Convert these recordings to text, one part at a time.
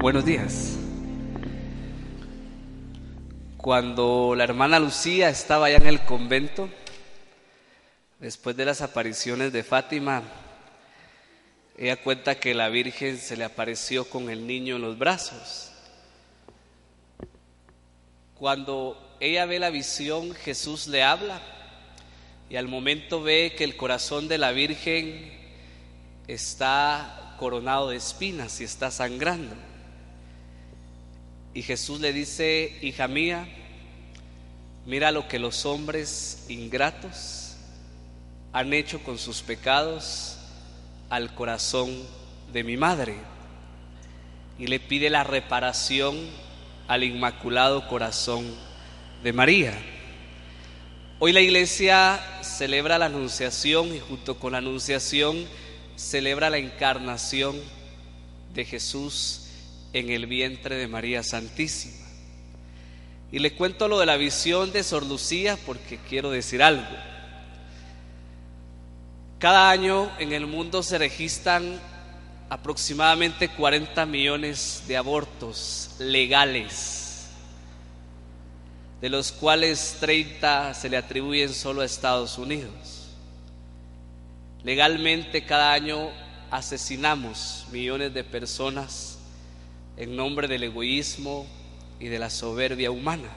Buenos días. Cuando la hermana Lucía estaba ya en el convento, después de las apariciones de Fátima, ella cuenta que la Virgen se le apareció con el niño en los brazos. Cuando ella ve la visión, Jesús le habla y al momento ve que el corazón de la Virgen está coronado de espinas y está sangrando. Y Jesús le dice, hija mía, mira lo que los hombres ingratos han hecho con sus pecados al corazón de mi madre. Y le pide la reparación al inmaculado corazón de María. Hoy la iglesia celebra la anunciación y junto con la anunciación celebra la encarnación de Jesús en el vientre de María Santísima. Y le cuento lo de la visión de Sor Lucía porque quiero decir algo. Cada año en el mundo se registran aproximadamente 40 millones de abortos legales, de los cuales 30 se le atribuyen solo a Estados Unidos. Legalmente cada año asesinamos millones de personas en nombre del egoísmo y de la soberbia humana.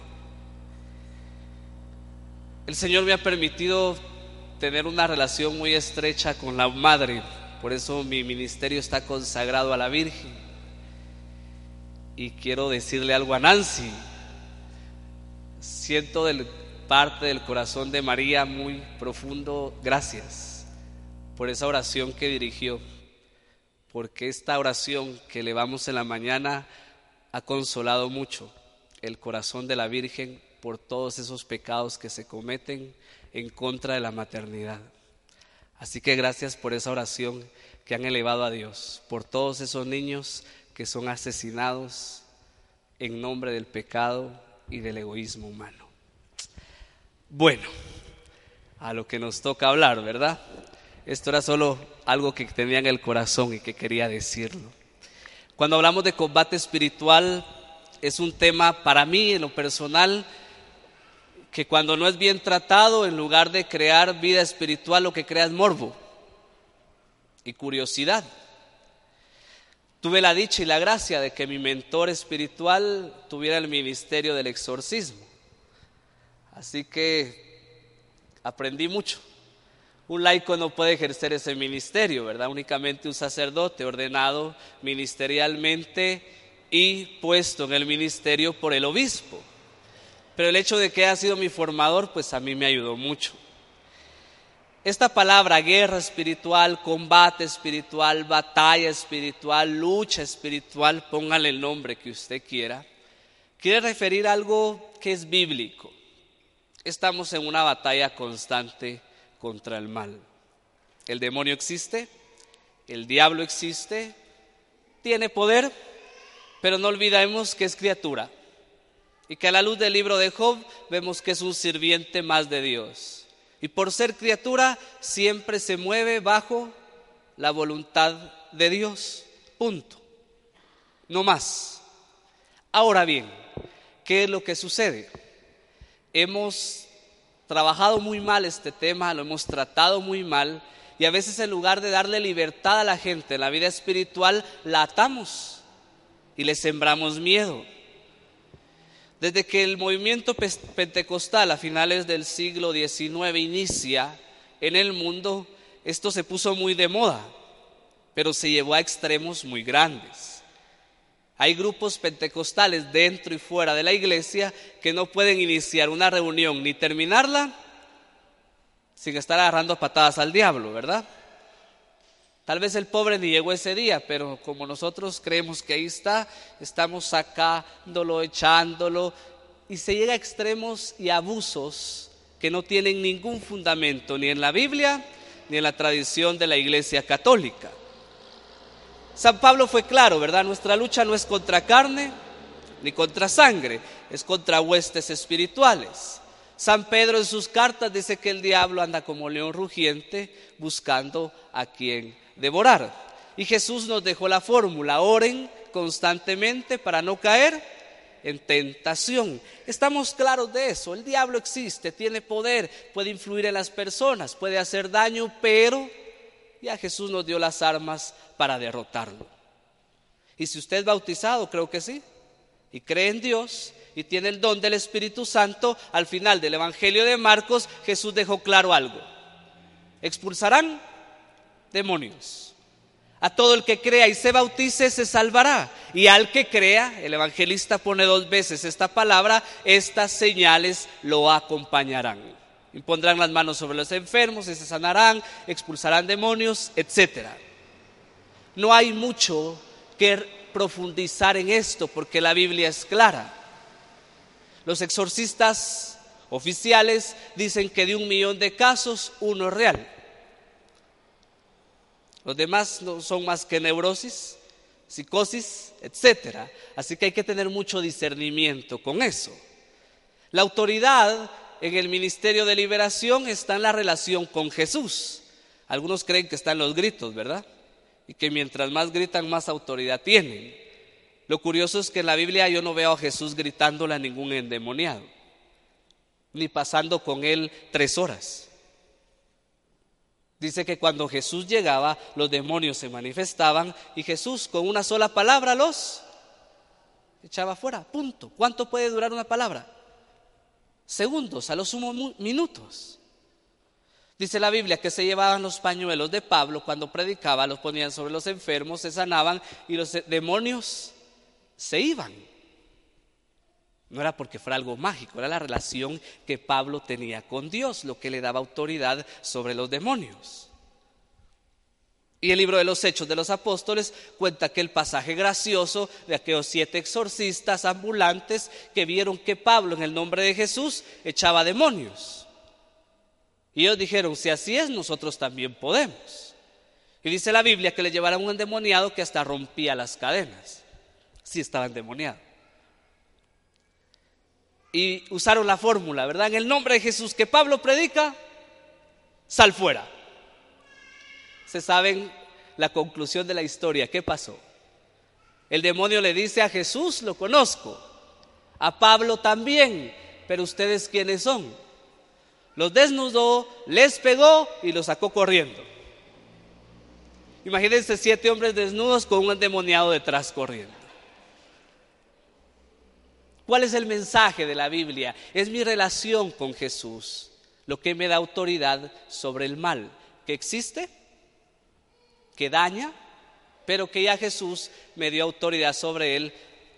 El Señor me ha permitido tener una relación muy estrecha con la Madre, por eso mi ministerio está consagrado a la Virgen. Y quiero decirle algo a Nancy. Siento de parte del corazón de María muy profundo gracias por esa oración que dirigió porque esta oración que elevamos en la mañana ha consolado mucho el corazón de la Virgen por todos esos pecados que se cometen en contra de la maternidad. Así que gracias por esa oración que han elevado a Dios, por todos esos niños que son asesinados en nombre del pecado y del egoísmo humano. Bueno, a lo que nos toca hablar, ¿verdad? Esto era solo algo que tenía en el corazón y que quería decirlo. Cuando hablamos de combate espiritual, es un tema para mí en lo personal que cuando no es bien tratado, en lugar de crear vida espiritual, lo que crea es morbo y curiosidad. Tuve la dicha y la gracia de que mi mentor espiritual tuviera el ministerio del exorcismo. Así que aprendí mucho un laico no puede ejercer ese ministerio, ¿verdad? Únicamente un sacerdote ordenado ministerialmente y puesto en el ministerio por el obispo. Pero el hecho de que haya sido mi formador, pues a mí me ayudó mucho. Esta palabra, guerra espiritual, combate espiritual, batalla espiritual, lucha espiritual, póngale el nombre que usted quiera, quiere referir a algo que es bíblico. Estamos en una batalla constante contra el mal. El demonio existe, el diablo existe, tiene poder, pero no olvidemos que es criatura y que a la luz del libro de Job vemos que es un sirviente más de Dios. Y por ser criatura siempre se mueve bajo la voluntad de Dios. Punto. No más. Ahora bien, ¿qué es lo que sucede? Hemos trabajado muy mal este tema, lo hemos tratado muy mal y a veces en lugar de darle libertad a la gente en la vida espiritual, la atamos y le sembramos miedo. Desde que el movimiento pentecostal a finales del siglo XIX inicia en el mundo, esto se puso muy de moda, pero se llevó a extremos muy grandes. Hay grupos pentecostales dentro y fuera de la iglesia que no pueden iniciar una reunión ni terminarla sin estar agarrando patadas al diablo, ¿verdad? Tal vez el pobre ni llegó ese día, pero como nosotros creemos que ahí está, estamos sacándolo, echándolo, y se llega a extremos y abusos que no tienen ningún fundamento ni en la Biblia ni en la tradición de la Iglesia Católica. San Pablo fue claro, ¿verdad? Nuestra lucha no es contra carne ni contra sangre, es contra huestes espirituales. San Pedro en sus cartas dice que el diablo anda como león rugiente buscando a quien devorar. Y Jesús nos dejó la fórmula, oren constantemente para no caer en tentación. Estamos claros de eso. El diablo existe, tiene poder, puede influir en las personas, puede hacer daño, pero ya Jesús nos dio las armas para derrotarlo. Y si usted es bautizado, creo que sí, y cree en Dios y tiene el don del Espíritu Santo, al final del Evangelio de Marcos Jesús dejó claro algo. Expulsarán demonios. A todo el que crea y se bautice se salvará. Y al que crea, el evangelista pone dos veces esta palabra, estas señales lo acompañarán. Impondrán las manos sobre los enfermos y se sanarán, expulsarán demonios, etc. No hay mucho que profundizar en esto porque la Biblia es clara. Los exorcistas oficiales dicen que de un millón de casos, uno es real. Los demás no son más que neurosis, psicosis, etc. Así que hay que tener mucho discernimiento con eso. La autoridad en el ministerio de liberación está en la relación con Jesús. Algunos creen que está en los gritos, ¿verdad? Y que mientras más gritan, más autoridad tienen. Lo curioso es que en la Biblia yo no veo a Jesús gritándole a ningún endemoniado, ni pasando con él tres horas. Dice que cuando Jesús llegaba, los demonios se manifestaban y Jesús con una sola palabra los echaba fuera. Punto. ¿Cuánto puede durar una palabra? Segundos, a lo sumo minutos. Dice la Biblia que se llevaban los pañuelos de Pablo cuando predicaba, los ponían sobre los enfermos, se sanaban y los demonios se iban. No era porque fuera algo mágico, era la relación que Pablo tenía con Dios, lo que le daba autoridad sobre los demonios. Y el libro de los Hechos de los Apóstoles cuenta aquel pasaje gracioso de aquellos siete exorcistas ambulantes que vieron que Pablo en el nombre de Jesús echaba demonios. Y ellos dijeron, si así es, nosotros también podemos. Y dice la Biblia que le llevaron un endemoniado que hasta rompía las cadenas, si estaba endemoniado y usaron la fórmula, ¿verdad? En el nombre de Jesús que Pablo predica, sal fuera. Se saben la conclusión de la historia, ¿qué pasó? El demonio le dice a Jesús, lo conozco, a Pablo también, pero ustedes quiénes son? Los desnudó, les pegó y los sacó corriendo. Imagínense siete hombres desnudos con un endemoniado detrás corriendo. ¿Cuál es el mensaje de la Biblia? Es mi relación con Jesús, lo que me da autoridad sobre el mal que existe, que daña, pero que ya Jesús me dio autoridad sobre él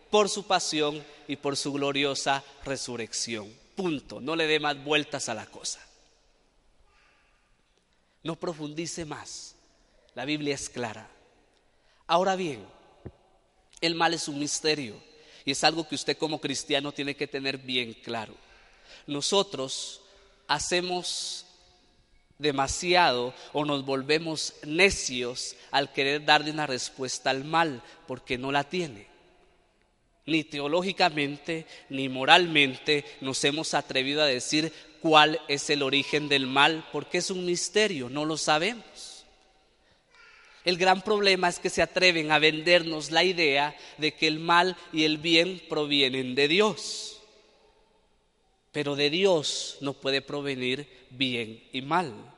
por su pasión y por su gloriosa resurrección. Punto. No le dé más vueltas a la cosa. No profundice más. La Biblia es clara. Ahora bien, el mal es un misterio. Y es algo que usted como cristiano tiene que tener bien claro. Nosotros hacemos demasiado o nos volvemos necios al querer darle una respuesta al mal porque no la tiene. Ni teológicamente ni moralmente nos hemos atrevido a decir cuál es el origen del mal porque es un misterio, no lo sabemos. El gran problema es que se atreven a vendernos la idea de que el mal y el bien provienen de Dios. Pero de Dios no puede provenir bien y mal.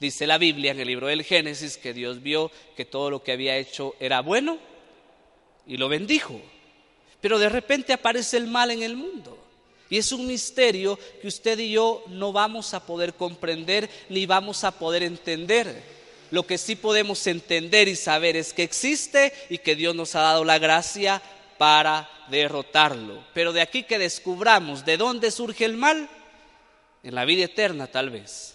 Dice la Biblia en el libro del Génesis que Dios vio que todo lo que había hecho era bueno y lo bendijo. Pero de repente aparece el mal en el mundo. Y es un misterio que usted y yo no vamos a poder comprender ni vamos a poder entender. Lo que sí podemos entender y saber es que existe y que Dios nos ha dado la gracia para derrotarlo. Pero de aquí que descubramos de dónde surge el mal, en la vida eterna tal vez.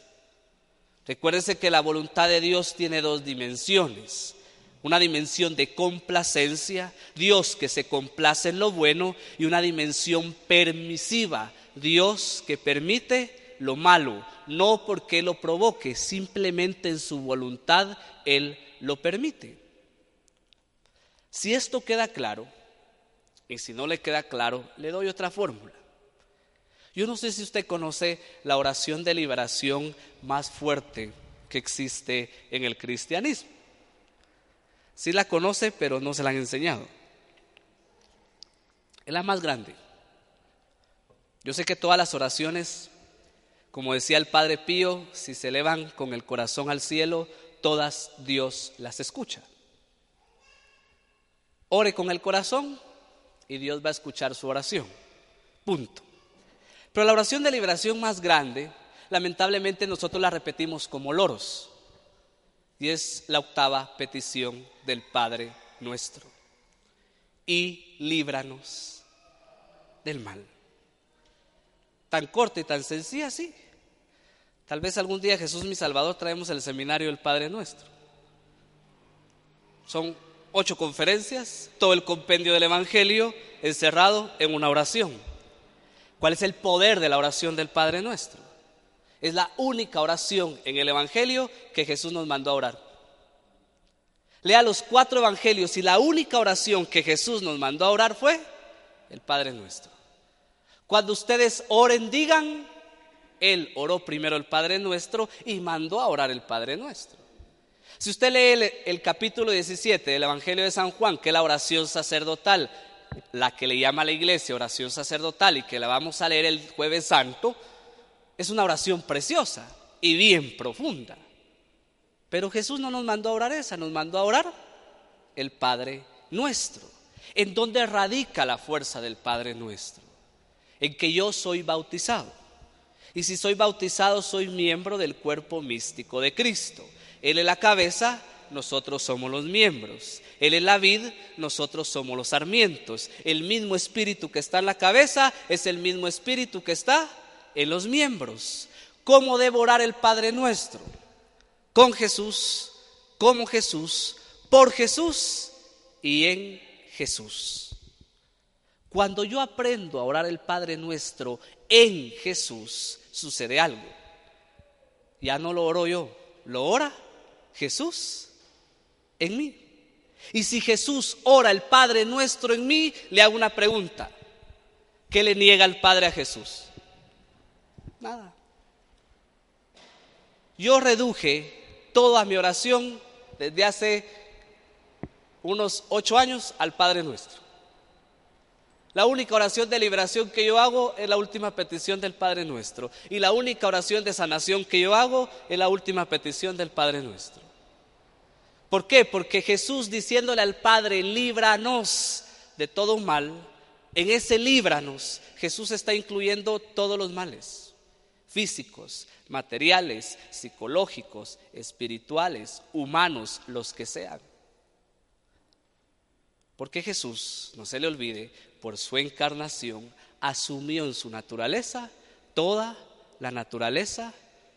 Recuérdense que la voluntad de Dios tiene dos dimensiones. Una dimensión de complacencia, Dios que se complace en lo bueno, y una dimensión permisiva, Dios que permite lo malo, no porque lo provoque, simplemente en su voluntad Él lo permite. Si esto queda claro, y si no le queda claro, le doy otra fórmula. Yo no sé si usted conoce la oración de liberación más fuerte que existe en el cristianismo. Sí la conoce, pero no se la han enseñado. es la más grande. Yo sé que todas las oraciones, como decía el Padre Pío, si se elevan con el corazón al cielo, todas Dios las escucha. Ore con el corazón y Dios va a escuchar su oración. Punto. Pero la oración de liberación más grande, lamentablemente nosotros la repetimos como loros. Y es la octava petición del Padre nuestro. Y líbranos del mal. Tan corta y tan sencilla, sí. Tal vez algún día Jesús mi Salvador traemos el seminario del Padre nuestro. Son ocho conferencias, todo el compendio del Evangelio encerrado en una oración. ¿Cuál es el poder de la oración del Padre nuestro? Es la única oración en el Evangelio que Jesús nos mandó a orar. Lea los cuatro Evangelios y la única oración que Jesús nos mandó a orar fue el Padre nuestro. Cuando ustedes oren, digan, Él oró primero el Padre nuestro y mandó a orar el Padre nuestro. Si usted lee el, capítulo 17 del Evangelio de San Juan, que es la oración sacerdotal, la que le llama a la iglesia oración sacerdotal y que la vamos a leer el jueves santo, es una oración preciosa y bien profunda. Pero Jesús no nos mandó a orar esa, nos mandó a orar el Padre nuestro. ¿En dónde radica la fuerza del Padre nuestro? En que yo soy bautizado. Y si soy bautizado, soy miembro del cuerpo místico de Cristo. Él es la cabeza, nosotros somos los miembros. Él es la vid, nosotros somos los sarmientos. El mismo espíritu que está en la cabeza es el mismo espíritu que está en los miembros. ¿Cómo devorar el Padre nuestro? Con Jesús, como Jesús, por Jesús y en Jesús. Cuando yo aprendo a orar el Padre nuestro en Jesús, sucede algo. Ya no lo oro yo, lo ora Jesús en mí. Y si Jesús ora el Padre nuestro en mí, le hago una pregunta. ¿Qué le niega el Padre a Jesús? Nada. Yo reduje toda mi oración desde hace unos ocho años al Padre nuestro. La única oración de liberación que yo hago es la última petición del Padre nuestro. Y la única oración de sanación que yo hago es la última petición del Padre nuestro. ¿Por qué? Porque Jesús diciéndole al Padre, líbranos de todo mal, en ese líbranos Jesús está incluyendo todos los males, físicos, materiales, psicológicos, espirituales, humanos, los que sean. Porque Jesús, no se le olvide, por su encarnación, asumió en su naturaleza toda la naturaleza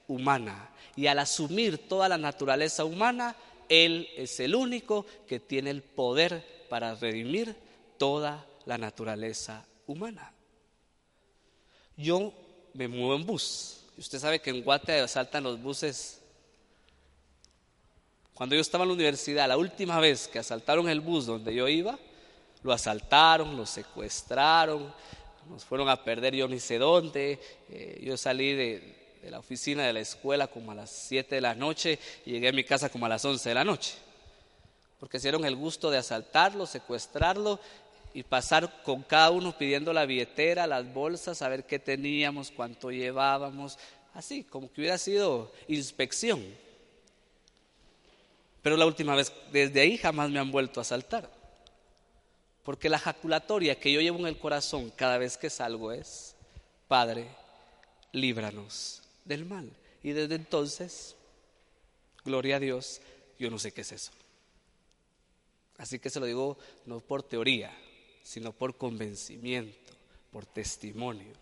humana. Y al asumir toda la naturaleza humana, él es el único que tiene el poder para redimir toda la naturaleza humana. Yo me muevo en bus. Usted sabe que en Guate asaltan los buses. Cuando yo estaba en la universidad, la última vez que asaltaron el bus donde yo iba, lo asaltaron, lo secuestraron, nos fueron a perder yo ni sé dónde. Eh, yo salí de, de la oficina de la escuela como a las 7 de la noche y llegué a mi casa como a las 11 de la noche. Porque hicieron el gusto de asaltarlo, secuestrarlo y pasar con cada uno pidiendo la billetera, las bolsas, a ver qué teníamos, cuánto llevábamos, así, como que hubiera sido inspección. Pero la última vez, desde ahí jamás me han vuelto a asaltar. Porque la jaculatoria que yo llevo en el corazón cada vez que salgo es, Padre, líbranos del mal. Y desde entonces, gloria a Dios, yo no sé qué es eso. Así que se lo digo no por teoría, sino por convencimiento, por testimonio.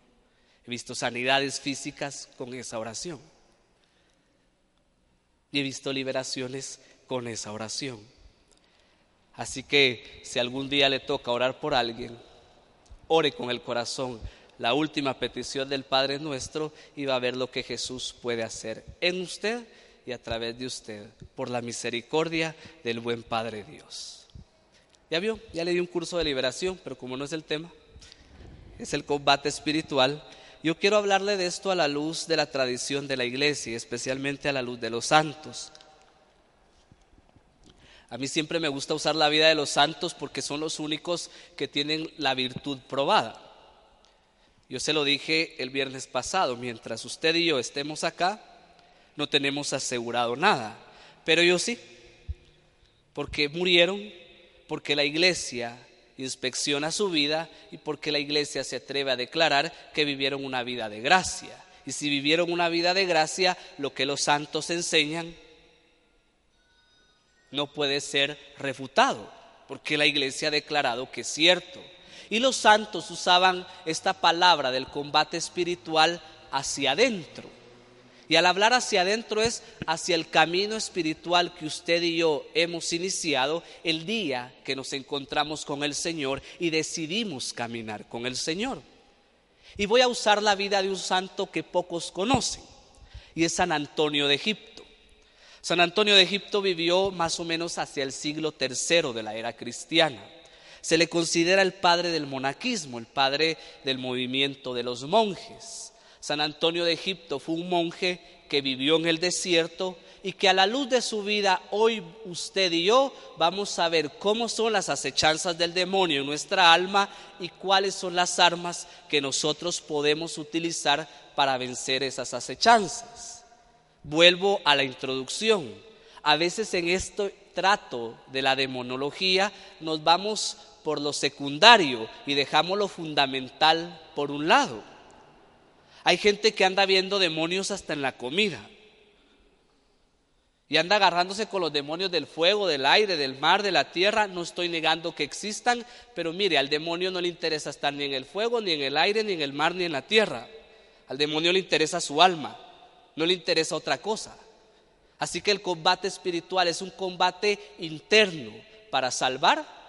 He visto sanidades físicas con esa oración. Y he visto liberaciones con esa oración. Así que si algún día le toca orar por alguien, ore con el corazón la última petición del Padre nuestro y va a ver lo que Jesús puede hacer en usted y a través de usted por la misericordia del buen Padre Dios. Ya vio, ya le di un curso de liberación, pero como no es el tema, es el combate espiritual. Yo quiero hablarle de esto a la luz de la tradición de la iglesia, especialmente a la luz de los santos. A mí siempre me gusta usar la vida de los santos porque son los únicos que tienen la virtud probada. Yo se lo dije el viernes pasado, mientras usted y yo estemos acá, no tenemos asegurado nada, pero yo sí, porque murieron, porque la iglesia inspecciona su vida y porque la iglesia se atreve a declarar que vivieron una vida de gracia. Y si vivieron una vida de gracia, lo que los santos enseñan no puede ser refutado, porque la iglesia ha declarado que es cierto. Y los santos usaban esta palabra del combate espiritual hacia adentro. Y al hablar hacia adentro es hacia el camino espiritual que usted y yo hemos iniciado el día que nos encontramos con el Señor y decidimos caminar con el Señor. Y voy a usar la vida de un santo que pocos conocen, y es San Antonio de Egipto. San Antonio de Egipto vivió más o menos hacia el siglo III de la era cristiana. Se le considera el padre del monaquismo, el padre del movimiento de los monjes. San Antonio de Egipto fue un monje que vivió en el desierto y que a la luz de su vida hoy usted y yo vamos a ver cómo son las acechanzas del demonio en nuestra alma y cuáles son las armas que nosotros podemos utilizar para vencer esas acechanzas. Vuelvo a la introducción. A veces en este trato de la demonología nos vamos por lo secundario y dejamos lo fundamental por un lado. Hay gente que anda viendo demonios hasta en la comida y anda agarrándose con los demonios del fuego, del aire, del mar, de la tierra. No estoy negando que existan, pero mire, al demonio no le interesa estar ni en el fuego, ni en el aire, ni en el mar, ni en la tierra. Al demonio le interesa su alma no le interesa otra cosa. Así que el combate espiritual es un combate interno para salvar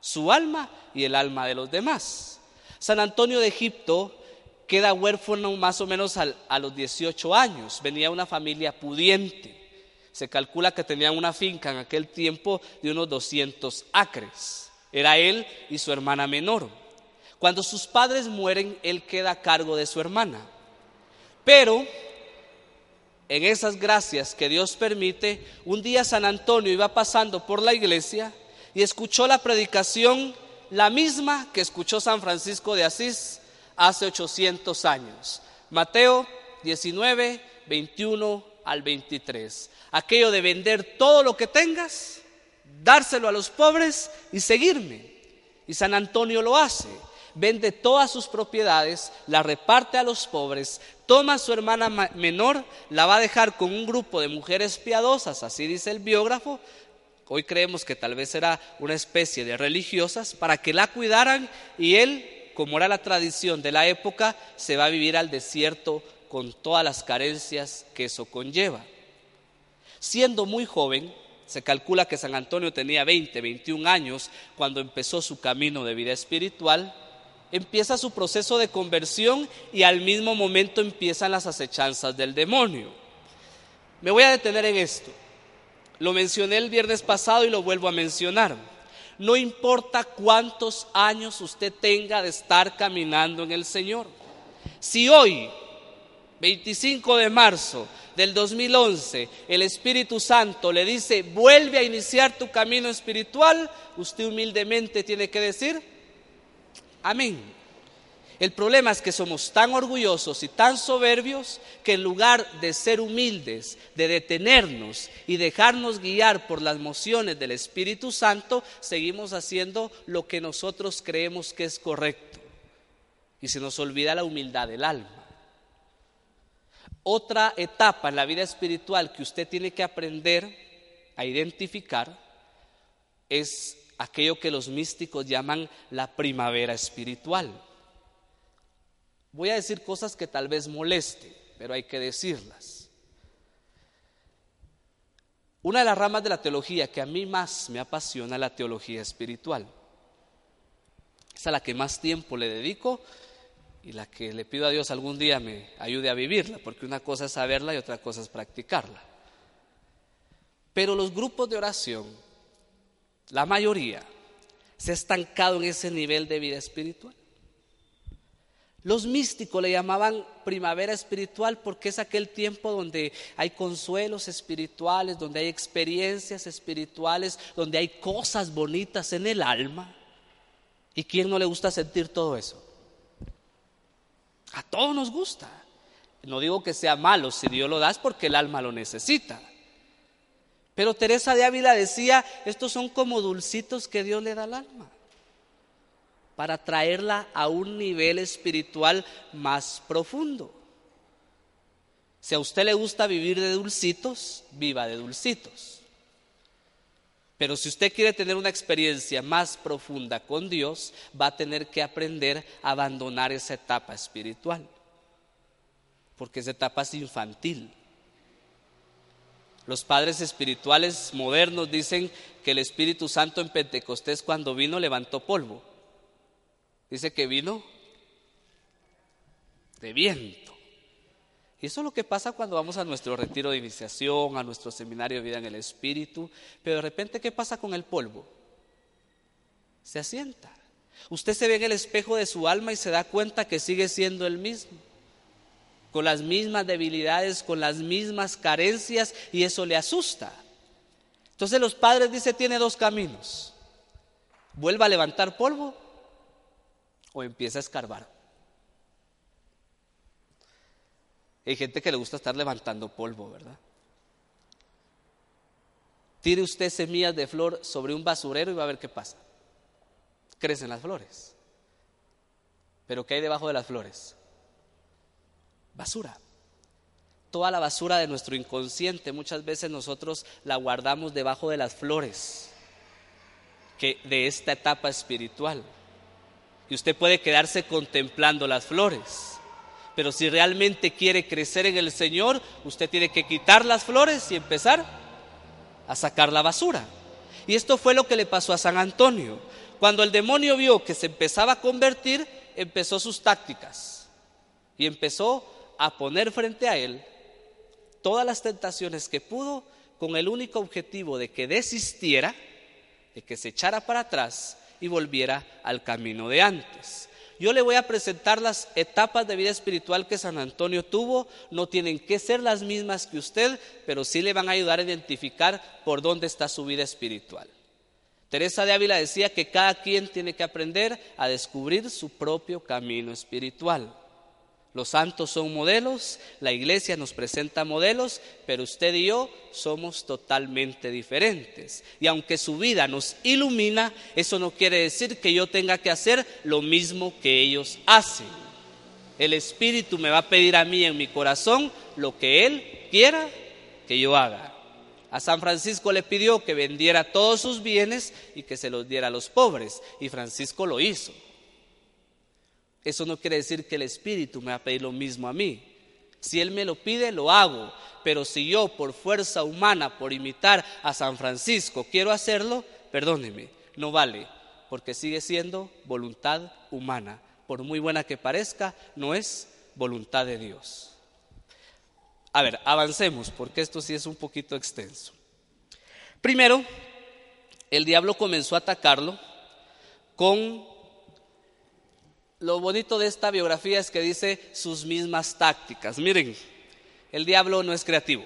su alma y el alma de los demás. San Antonio de Egipto queda huérfano más o menos a los 18 años. Venía una familia pudiente. Se calcula que tenían una finca en aquel tiempo de unos 200 acres. Era él y su hermana menor. Cuando sus padres mueren, él queda a cargo de su hermana. Pero en esas gracias que Dios permite, un día San Antonio iba pasando por la iglesia y escuchó la predicación, la misma que escuchó San Francisco de Asís hace 800 años. Mateo 19, 21 al 23. Aquello de vender todo lo que tengas, dárselo a los pobres y seguirme. Y San Antonio lo hace vende todas sus propiedades, la reparte a los pobres, toma a su hermana menor, la va a dejar con un grupo de mujeres piadosas, así dice el biógrafo, hoy creemos que tal vez era una especie de religiosas, para que la cuidaran y él, como era la tradición de la época, se va a vivir al desierto con todas las carencias que eso conlleva. Siendo muy joven, se calcula que San Antonio tenía 20, 21 años cuando empezó su camino de vida espiritual, empieza su proceso de conversión y al mismo momento empiezan las acechanzas del demonio. Me voy a detener en esto. Lo mencioné el viernes pasado y lo vuelvo a mencionar. No importa cuántos años usted tenga de estar caminando en el Señor. Si hoy, 25 de marzo del 2011, el Espíritu Santo le dice, vuelve a iniciar tu camino espiritual, usted humildemente tiene que decir, Amén. El problema es que somos tan orgullosos y tan soberbios que en lugar de ser humildes, de detenernos y dejarnos guiar por las mociones del Espíritu Santo, seguimos haciendo lo que nosotros creemos que es correcto. Y se nos olvida la humildad del alma. Otra etapa en la vida espiritual que usted tiene que aprender a identificar es aquello que los místicos llaman la primavera espiritual. Voy a decir cosas que tal vez moleste, pero hay que decirlas. Una de las ramas de la teología que a mí más me apasiona es la teología espiritual. Es a la que más tiempo le dedico y la que le pido a Dios algún día me ayude a vivirla, porque una cosa es saberla y otra cosa es practicarla. Pero los grupos de oración la mayoría, se ha estancado en ese nivel de vida espiritual. Los místicos le llamaban primavera espiritual porque es aquel tiempo donde hay consuelos espirituales, donde hay experiencias espirituales, donde hay cosas bonitas en el alma. ¿Y quién no le gusta sentir todo eso? A todos nos gusta. No digo que sea malo, si Dios lo da es porque el alma lo necesita. Pero Teresa de Ávila decía, estos son como dulcitos que Dios le da al alma para traerla a un nivel espiritual más profundo. Si a usted le gusta vivir de dulcitos, viva de dulcitos. Pero si usted quiere tener una experiencia más profunda con Dios, va a tener que aprender a abandonar esa etapa espiritual. Porque esa etapa es infantil. Los padres espirituales modernos dicen que el Espíritu Santo en Pentecostés cuando vino levantó polvo. Dice que vino de viento. Y eso es lo que pasa cuando vamos a nuestro retiro de iniciación, a nuestro seminario de vida en el Espíritu. Pero de repente, ¿qué pasa con el polvo? Se asienta. Usted se ve en el espejo de su alma y se da cuenta que sigue siendo el mismo. Con las mismas debilidades, con las mismas carencias y eso le asusta. Entonces los padres dicen, tiene dos caminos. Vuelva a levantar polvo o empieza a escarbar. Hay gente que le gusta estar levantando polvo, ¿verdad? Tire usted semillas de flor sobre un basurero y va a ver qué pasa. Crecen las flores. Pero ¿qué hay debajo de las flores? Basura. Toda la basura de nuestro inconsciente muchas veces nosotros la guardamos debajo de las flores que de esta etapa espiritual y usted puede quedarse contemplando las flores. Pero si realmente quiere crecer en el Señor, usted tiene que quitar las flores y empezar a sacar la basura. Y esto fue lo que le pasó a San Antonio. Cuando el demonio vio que se empezaba a convertir, empezó sus tácticas y empezó a poner frente a él todas las tentaciones que pudo con el único objetivo de que desistiera, de que se echara para atrás y volviera al camino de antes. Yo le voy a presentar las etapas de vida espiritual que San Antonio tuvo. No tienen que ser las mismas que usted, pero sí le van a ayudar a identificar por dónde está su vida espiritual. Teresa de Ávila decía que cada quien tiene que aprender a descubrir su propio camino espiritual. Los santos son modelos, la iglesia nos presenta modelos, pero usted y yo somos totalmente diferentes. Y aunque su vida nos ilumina, eso no quiere decir que yo tenga que hacer lo mismo que ellos hacen. El Espíritu me va a pedir a mí en mi corazón lo que Él quiera que yo haga. A San Francisco le pidió que vendiera todos sus bienes y que se los diera a los pobres, y Francisco lo hizo. Eso no quiere decir que el Espíritu me va a pedir lo mismo a mí. Si Él me lo pide, lo hago. Pero si yo por fuerza humana, por imitar a San Francisco, quiero hacerlo, perdóneme, no vale, porque sigue siendo voluntad humana. Por muy buena que parezca, no es voluntad de Dios. A ver, avancemos, porque esto sí es un poquito extenso. Primero, el diablo comenzó a atacarlo con lo bonito de esta biografía es que dice sus mismas tácticas. Miren, el diablo no es creativo.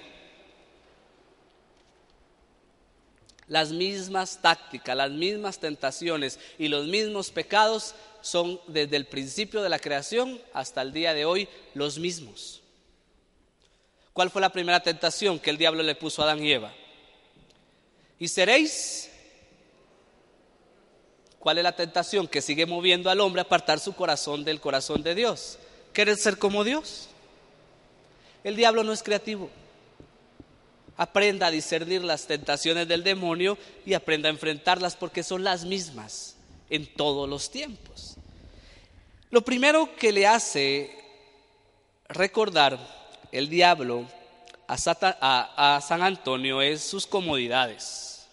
Las mismas tácticas, las mismas tentaciones y los mismos pecados son desde el principio de la creación hasta el día de hoy los mismos. ¿Cuál fue la primera tentación que el diablo le puso a Adán y Eva? Y seréis ¿Cuál es la tentación que sigue moviendo al hombre a apartar su corazón del corazón de Dios? ¿Querer ser como Dios? El diablo no es creativo. Aprenda a discernir las tentaciones del demonio y aprenda a enfrentarlas porque son las mismas en todos los tiempos. Lo primero que le hace recordar el diablo a, a San Antonio es sus comodidades.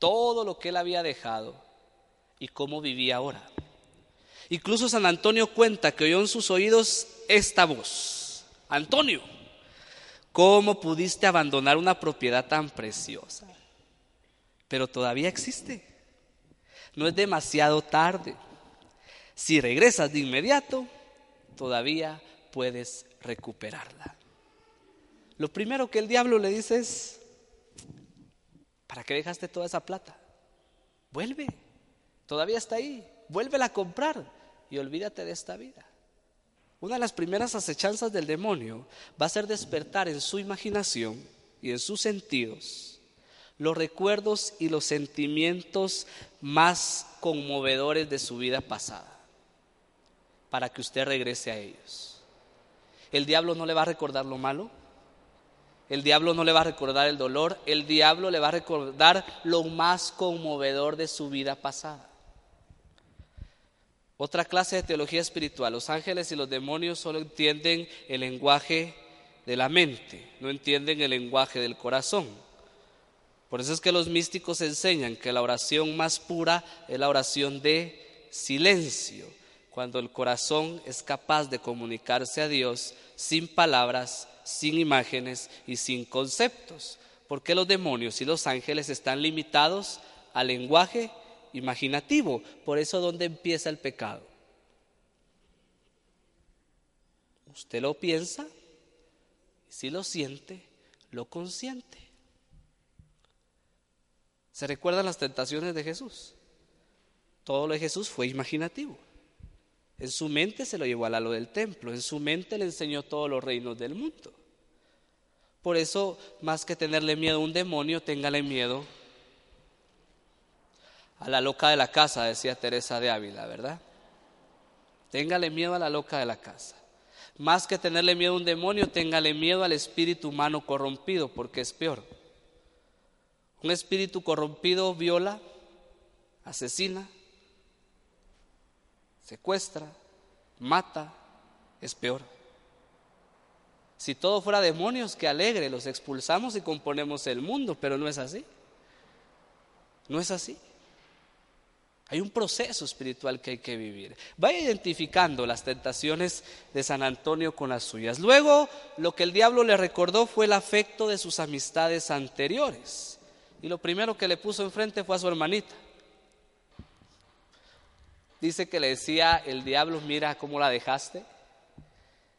Todo lo que él había dejado y cómo vivía ahora. Incluso San Antonio cuenta que oyó en sus oídos esta voz. Antonio, ¿cómo pudiste abandonar una propiedad tan preciosa? Pero todavía existe. No es demasiado tarde. Si regresas de inmediato, todavía puedes recuperarla. Lo primero que el diablo le dice es, ¿para qué dejaste toda esa plata? Vuelve, todavía está ahí, vuélvela a comprar y olvídate de esta vida. Una de las primeras acechanzas del demonio va a ser despertar en su imaginación y en sus sentidos los recuerdos y los sentimientos más conmovedores de su vida pasada, para que usted regrese a ellos. El diablo no le va a recordar lo malo, el diablo no le va a recordar el dolor, el diablo le va a recordar lo más conmovedor de su vida pasada. Otra clase de teología espiritual, los ángeles y los demonios solo entienden el lenguaje de la mente, no entienden el lenguaje del corazón. Por eso es que los místicos enseñan que la oración más pura es la oración de silencio, cuando el corazón es capaz de comunicarse a Dios sin palabras, sin imágenes y sin conceptos. Porque los demonios y los ángeles están limitados al lenguaje imaginativo. Por eso, ¿dónde empieza el pecado? Usted lo piensa, si lo siente, lo consiente. ¿Se recuerdan las tentaciones de Jesús? Todo lo de Jesús fue imaginativo. En su mente se lo llevó a lo del templo, en su mente le enseñó todos los reinos del mundo. Por eso, más que tenerle miedo a un demonio, téngale miedo a la loca de la casa, decía Teresa de Ávila, ¿verdad? Téngale miedo a la loca de la casa. Más que tenerle miedo a un demonio, téngale miedo al espíritu humano corrompido, porque es peor. Un espíritu corrompido viola, asesina, secuestra, mata, es peor. Si todo fuera demonios, que alegre, los expulsamos y componemos el mundo, pero no es así. No es así. Hay un proceso espiritual que hay que vivir. Vaya identificando las tentaciones de San Antonio con las suyas. Luego, lo que el diablo le recordó fue el afecto de sus amistades anteriores. Y lo primero que le puso enfrente fue a su hermanita. Dice que le decía el diablo, mira cómo la dejaste.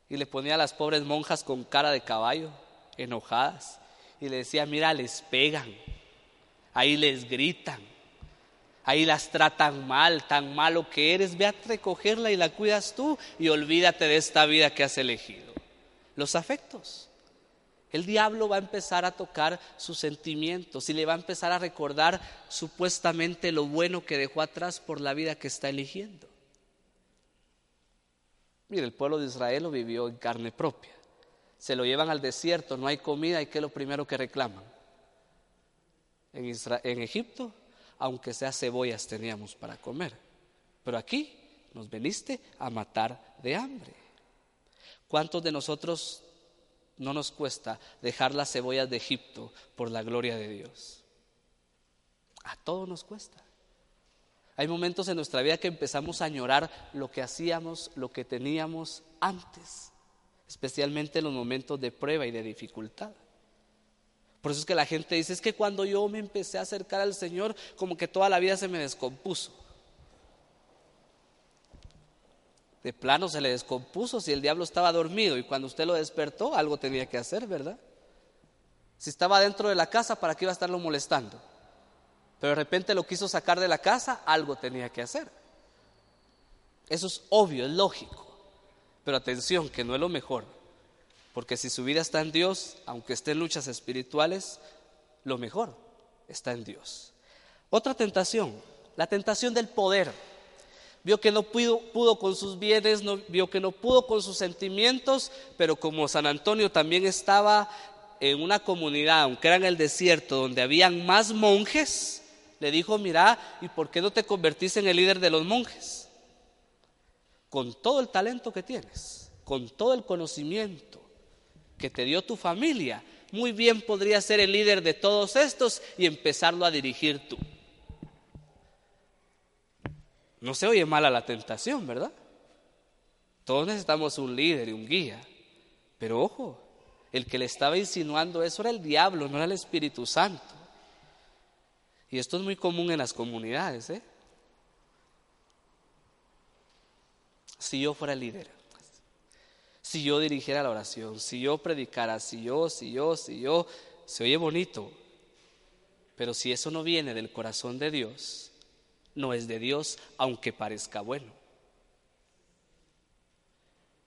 Y le ponía a las pobres monjas con cara de caballo, enojadas. Y le decía, mira, les pegan, ahí les gritan, ahí las tratan mal, tan malo que eres. Ve a recogerla y la cuidas tú y olvídate de esta vida que has elegido. Los afectos. El diablo va a empezar a tocar sus sentimientos y le va a empezar a recordar supuestamente lo bueno que dejó atrás por la vida que está eligiendo. Mire, el pueblo de Israel lo vivió en carne propia. Se lo llevan al desierto, no hay comida y ¿qué es lo primero que reclaman? En Egipto, aunque sea cebollas teníamos para comer. Pero aquí nos veniste a matar de hambre. ¿Cuántos de nosotros no nos cuesta dejar las cebollas de Egipto por la gloria de Dios. A todos nos cuesta. Hay momentos en nuestra vida que empezamos a añorar lo que hacíamos, lo que teníamos antes, especialmente en los momentos de prueba y de dificultad. Por eso es que la gente dice, es que cuando yo me empecé a acercar al Señor, como que toda la vida se me descompuso. De plano se le descompuso si el diablo estaba dormido y cuando usted lo despertó algo tenía que hacer, ¿verdad? Si estaba dentro de la casa, ¿para qué iba a estarlo molestando? Pero de repente lo quiso sacar de la casa, algo tenía que hacer. Eso es obvio, es lógico. Pero atención, que no es lo mejor. Porque si su vida está en Dios, aunque esté en luchas espirituales, lo mejor está en Dios. Otra tentación, la tentación del poder vio que no pudo, con sus bienes, no, vio que no pudo con sus sentimientos, pero como San Antonio también estaba en una comunidad, aunque era en el desierto, donde habían más monjes, le dijo, mira, ¿y por qué no te convertís en el líder de los monjes? Con todo el talento que tienes, con todo el conocimiento que te dio tu familia, muy bien podrías ser el líder de todos estos y empezarlo a dirigir tú. No se oye mal a la tentación, ¿verdad? Todos necesitamos un líder y un guía. Pero ojo, el que le estaba insinuando eso era el diablo, no era el Espíritu Santo. Y esto es muy común en las comunidades. ¿eh? Si yo fuera líder, si yo dirigiera la oración, si yo predicara, si yo, si yo, si yo, se oye bonito. Pero si eso no viene del corazón de Dios, no es de Dios, aunque parezca bueno.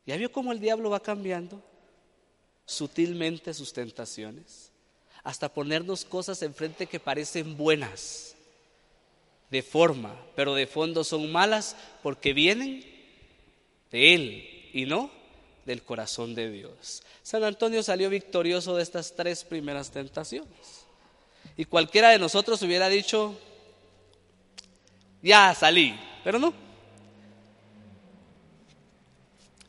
¿Ya vio cómo el diablo va cambiando sutilmente sus tentaciones? Hasta ponernos cosas enfrente que parecen buenas, de forma, pero de fondo son malas porque vienen de Él y no del corazón de Dios. San Antonio salió victorioso de estas tres primeras tentaciones. Y cualquiera de nosotros hubiera dicho, ya salí, pero no.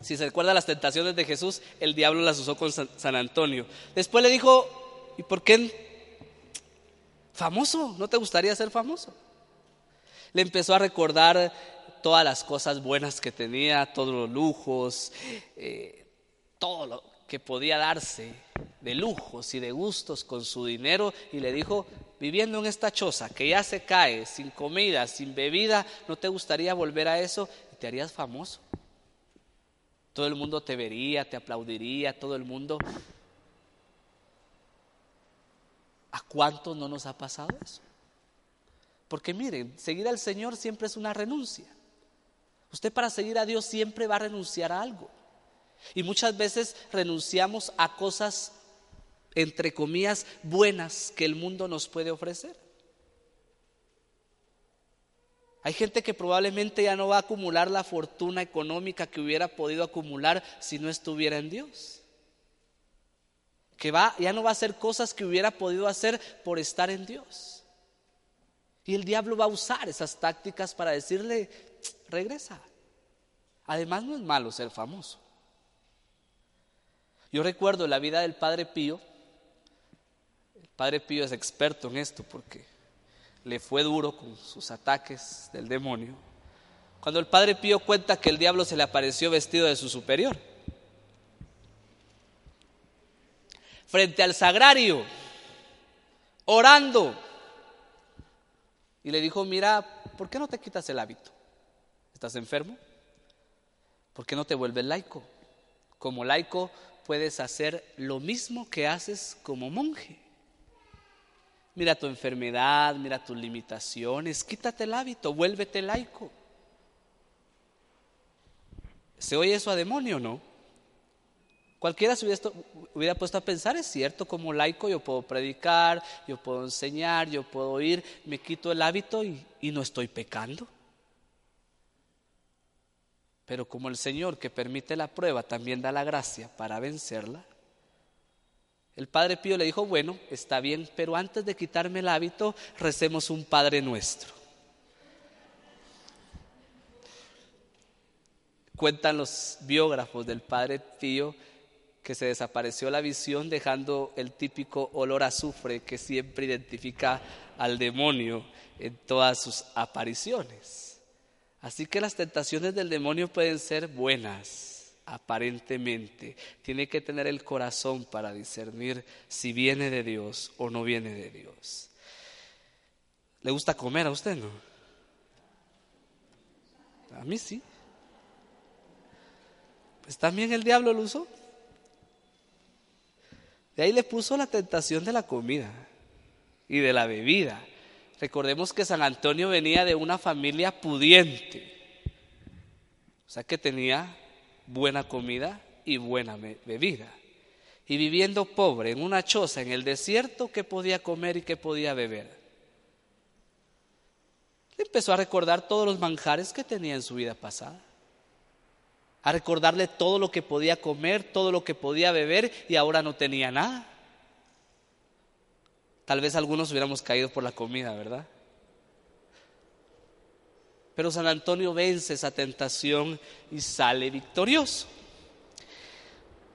Si se recuerda las tentaciones de Jesús, el diablo las usó con San Antonio. Después le dijo, ¿y por qué famoso? ¿No te gustaría ser famoso? Le empezó a recordar todas las cosas buenas que tenía, todos los lujos, eh, todo lo que podía darse de lujos y de gustos con su dinero y le dijo, viviendo en esta choza que ya se cae, sin comida, sin bebida, ¿no te gustaría volver a eso? Y te harías famoso. Todo el mundo te vería, te aplaudiría, todo el mundo. ¿A cuántos no nos ha pasado eso? Porque miren, seguir al Señor siempre es una renuncia. Usted para seguir a Dios siempre va a renunciar a algo. Y muchas veces renunciamos a cosas, entre comillas, buenas que el mundo nos puede ofrecer. Hay gente que probablemente ya no va a acumular la fortuna económica que hubiera podido acumular si no estuviera en Dios. Que va, ya no va a hacer cosas que hubiera podido hacer por estar en Dios. Y el diablo va a usar esas tácticas para decirle, regresa. Además no es malo ser famoso. Yo recuerdo la vida del Padre Pío. El Padre Pío es experto en esto porque le fue duro con sus ataques del demonio, cuando el padre Pío cuenta que el diablo se le apareció vestido de su superior. Frente al sagrario, orando. Y le dijo, mira, ¿por qué no te quitas el hábito? ¿Estás enfermo? ¿Por qué no te vuelves laico? Como laico puedes hacer lo mismo que haces como monje. Mira tu enfermedad, mira tus limitaciones, quítate el hábito, vuélvete laico. ¿Se oye eso a demonio no? Cualquiera se hubiera, puesto a pensar, es cierto, como laico yo puedo predicar, yo puedo enseñar, yo puedo ir, me quito el hábito y, y no estoy pecando. Pero como el Señor que permite la prueba también da la gracia para vencerla, el padre Pío le dijo, bueno, está bien, pero antes de quitarme el hábito, recemos un Padre nuestro. Cuentan los biógrafos del padre Pío que se desapareció la visión dejando el típico olor a azufre que siempre identifica al demonio en todas sus apariciones. Así que las tentaciones del demonio pueden ser buenas aparentemente. Tiene que tener el corazón para discernir si viene de Dios o no viene de Dios. ¿Le gusta comer a usted, no? A mí sí. Pues también el diablo lo usó. De ahí le puso la tentación de la comida y de la bebida. Recordemos que San Antonio venía de una familia pudiente. O sea que tenía buena comida y buena bebida. Y viviendo pobre en una choza en el desierto, ¿qué podía comer y qué podía beber? empezó a recordar todos los manjares que tenía en su vida pasada. A recordarle todo lo que podía comer, todo lo que podía beber y ahora no tenía nada. Tal vez algunos hubiéramos caído por la comida, ¿verdad? Pero San Antonio vence esa tentación y sale victorioso.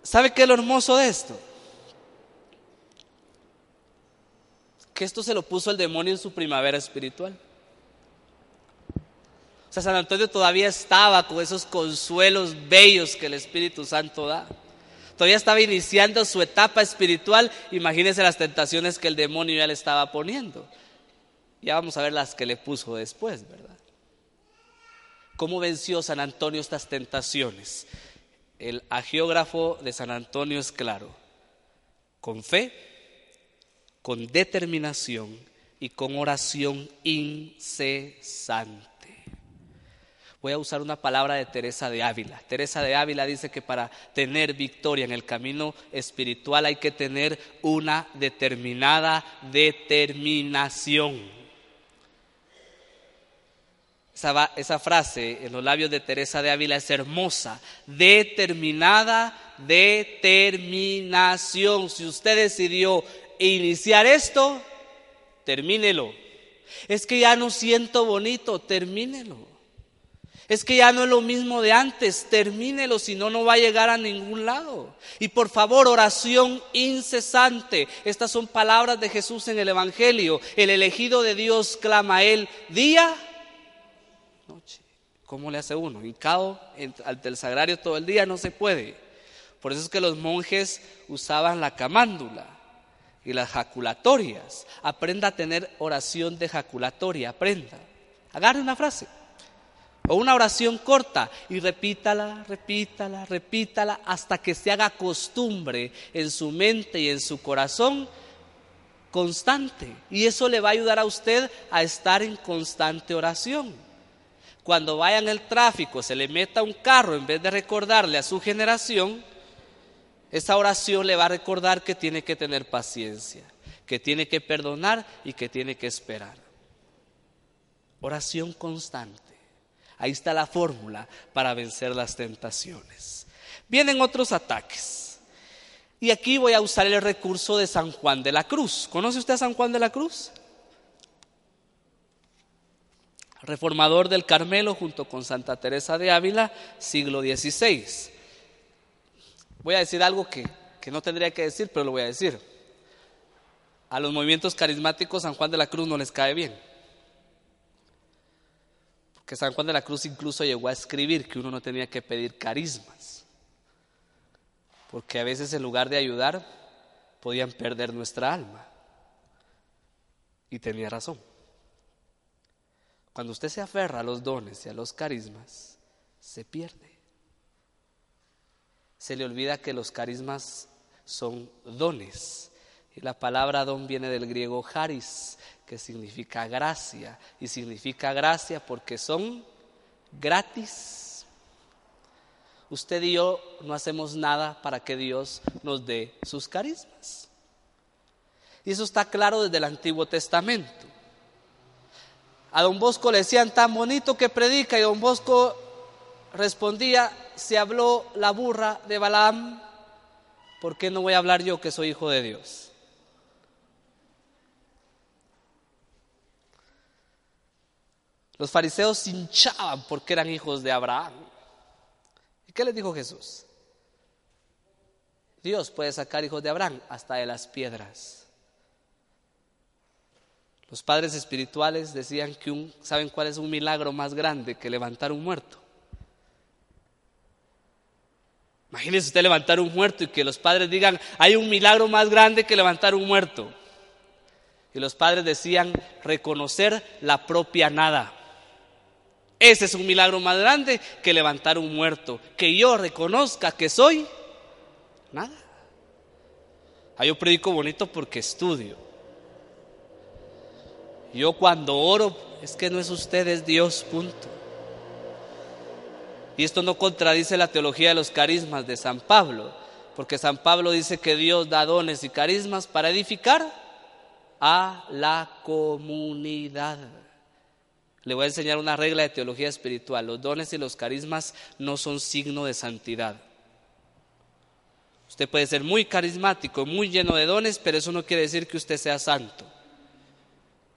¿Sabe qué es lo hermoso de esto? Que esto se lo puso el demonio en su primavera espiritual. O sea, San Antonio todavía estaba con esos consuelos bellos que el Espíritu Santo da. Todavía estaba iniciando su etapa espiritual. Imagínense las tentaciones que el demonio ya le estaba poniendo. Ya vamos a ver las que le puso después, ¿verdad? ¿Cómo venció San Antonio estas tentaciones? El agiógrafo de San Antonio es claro. Con fe, con determinación y con oración incesante. Voy a usar una palabra de Teresa de Ávila. Teresa de Ávila dice que para tener victoria en el camino espiritual hay que tener una determinada determinación. Esa, frase en los labios de Teresa de Ávila es hermosa. Determinada determinación. Si usted decidió iniciar esto, termínelo. Es que ya no siento bonito, termínelo. Es que ya no es lo mismo de antes, termínelo, si no, no va a llegar a ningún lado. Y por favor, oración incesante. Estas son palabras de Jesús en el Evangelio. El elegido de Dios clama a él día, noche. ¿Cómo le hace uno? Hincado ante el sagrario todo el día no se puede. Por eso es que los monjes usaban la camándula y las jaculatorias. Aprenda a tener oración de jaculatoria, aprenda. Agarre una frase o una oración corta y repítala, repítala, repítala hasta que se haga costumbre en su mente y en su corazón constante. Y eso le va a ayudar a usted a estar en constante oración. Cuando vaya en el tráfico, se le meta un carro, en vez de recordarle a su generación, esa oración le va a recordar que tiene que tener paciencia, que tiene que perdonar y que tiene que esperar. Oración constante. Ahí está la fórmula para vencer las tentaciones. Vienen otros ataques. Y aquí voy a usar el recurso de San Juan de la Cruz. ¿Conoce usted a San Juan de la Cruz? Reformador del Carmelo junto con Santa Teresa de Ávila, siglo XVI. Voy a decir algo que, que no tendría que decir, pero lo voy a decir. A los movimientos carismáticos San Juan de la Cruz no les cae bien que San Juan de la Cruz incluso llegó a escribir que uno no tenía que pedir carismas, porque a veces en lugar de ayudar podían perder nuestra alma. Y tenía razón. Cuando usted se aferra a los dones y a los carismas, se pierde. Se le olvida que los carismas son dones. Y la palabra don viene del griego haris, que significa gracia. Y significa gracia porque son gratis. Usted y yo no hacemos nada para que Dios nos dé sus carismas. Y eso está claro desde el Antiguo Testamento. A don Bosco le decían tan bonito que predica y don Bosco respondía, se habló la burra de Balaam, ¿por qué no voy a hablar yo que soy hijo de Dios? Los fariseos hinchaban porque eran hijos de Abraham. ¿Y qué les dijo Jesús? Dios puede sacar hijos de Abraham hasta de las piedras. Los padres espirituales decían que un, ¿saben cuál es un milagro más grande que levantar un muerto? Imagínense usted levantar un muerto y que los padres digan, hay un milagro más grande que levantar un muerto. Y los padres decían, reconocer la propia nada. Ese es un milagro más grande que levantar un muerto. Que yo reconozca que soy nada. Ah, yo predico bonito porque estudio. Yo cuando oro es que no es usted, es Dios, punto. Y esto no contradice la teología de los carismas de San Pablo, porque San Pablo dice que Dios da dones y carismas para edificar a la comunidad. Le voy a enseñar una regla de teología espiritual. Los dones y los carismas no son signo de santidad. Usted puede ser muy carismático, muy lleno de dones, pero eso no quiere decir que usted sea santo.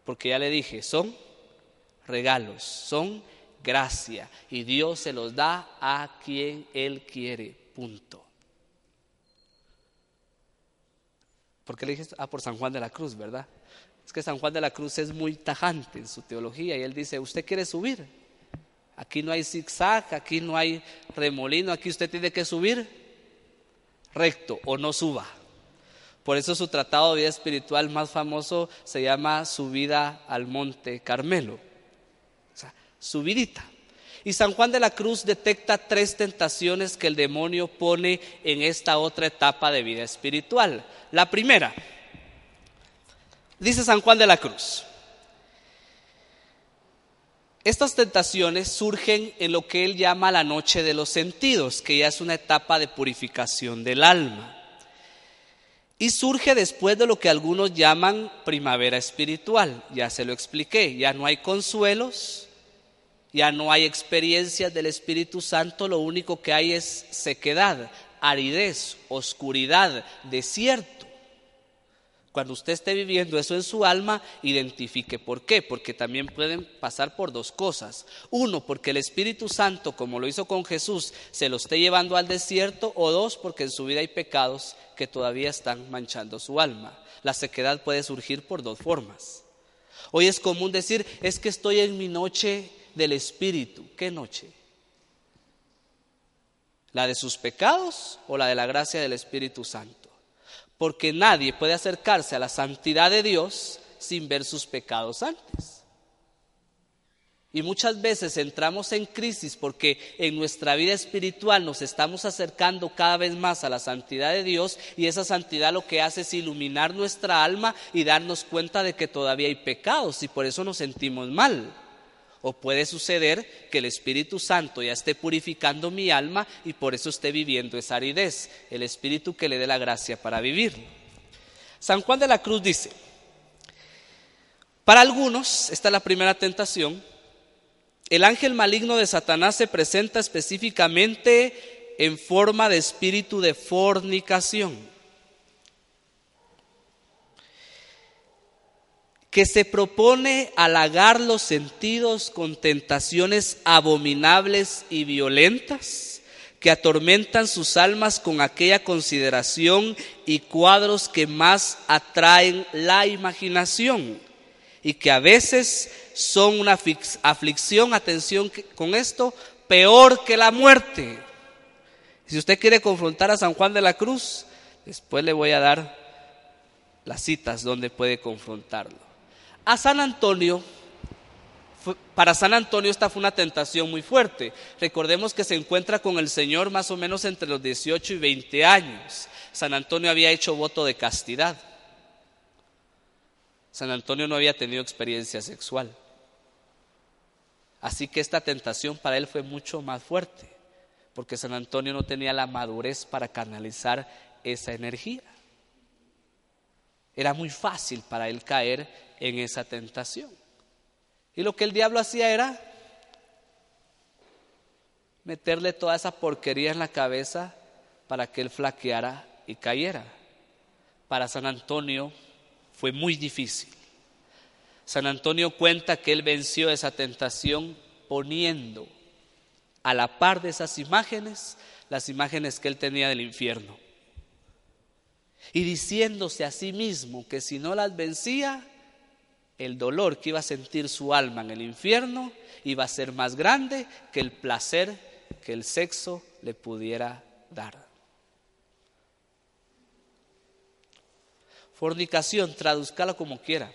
Porque ya le dije, son regalos, son gracia. Y Dios se los da a quien Él quiere. Punto. ¿Por qué le dije? Ah, por San Juan de la Cruz, ¿verdad? Es que San Juan de la Cruz es muy tajante en su teología y él dice, usted quiere subir. Aquí no hay zigzag, aquí no hay remolino, aquí usted tiene que subir recto o no suba. Por eso su tratado de vida espiritual más famoso se llama Subida al Monte Carmelo. O sea, subidita. Y San Juan de la Cruz detecta tres tentaciones que el demonio pone en esta otra etapa de vida espiritual. La primera, dice San Juan de la Cruz, estas tentaciones surgen en lo que él llama la noche de los sentidos, que ya es una etapa de purificación del alma. Y surge después de lo que algunos llaman primavera espiritual. Ya se lo expliqué, ya no hay consuelos, ya no hay experiencias del Espíritu Santo, lo único que hay es sequedad, aridez, oscuridad, desierto. Cuando usted esté viviendo eso en su alma, identifique por qué, porque también pueden pasar por dos cosas. Uno, porque el Espíritu Santo, como lo hizo con Jesús, se lo esté llevando al desierto, o dos, porque en su vida hay pecados que todavía están manchando su alma. La sequedad puede surgir por dos formas. Hoy es común decir, es que estoy en mi noche del Espíritu. ¿Qué noche? ¿La de sus pecados o la de la gracia del Espíritu Santo? Porque nadie puede acercarse a la santidad de Dios sin ver sus pecados antes. Y muchas veces entramos en crisis porque en nuestra vida espiritual nos estamos acercando cada vez más a la santidad de Dios y esa santidad lo que hace es iluminar nuestra alma y darnos cuenta de que todavía hay pecados y por eso nos sentimos mal. O puede suceder que el Espíritu Santo ya esté purificando mi alma y por eso esté viviendo esa aridez, el Espíritu que le dé la gracia para vivir. San Juan de la Cruz dice, para algunos, esta es la primera tentación, el ángel maligno de Satanás se presenta específicamente en forma de espíritu de fornicación. Que se propone halagar los sentidos con tentaciones abominables y violentas, que atormentan sus almas con aquella consideración y cuadros que más atraen la imaginación y que a veces son una aflicción, atención con esto, peor que la muerte. Si usted quiere confrontar a San Juan de la Cruz, después le voy a dar las citas donde puede confrontarlo. A San Antonio, para San Antonio esta fue una tentación muy fuerte. Recordemos que se encuentra con el Señor más o menos entre los 18 y 20 años. San Antonio había hecho voto de castidad. San Antonio no había tenido experiencia sexual. Así que esta tentación para él fue mucho más fuerte, porque San Antonio no tenía la madurez para canalizar esa energía. Era muy fácil para él caer en esa tentación. Y lo que el diablo hacía era meterle toda esa porquería en la cabeza para que él flaqueara y cayera. Para San Antonio fue muy difícil. San Antonio cuenta que él venció esa tentación poniendo a la par de esas imágenes las imágenes que él tenía del infierno y diciéndose a sí mismo que si no las vencía, el dolor que iba a sentir su alma en el infierno iba a ser más grande que el placer que el sexo le pudiera dar. Fornicación, traduzcala como quiera.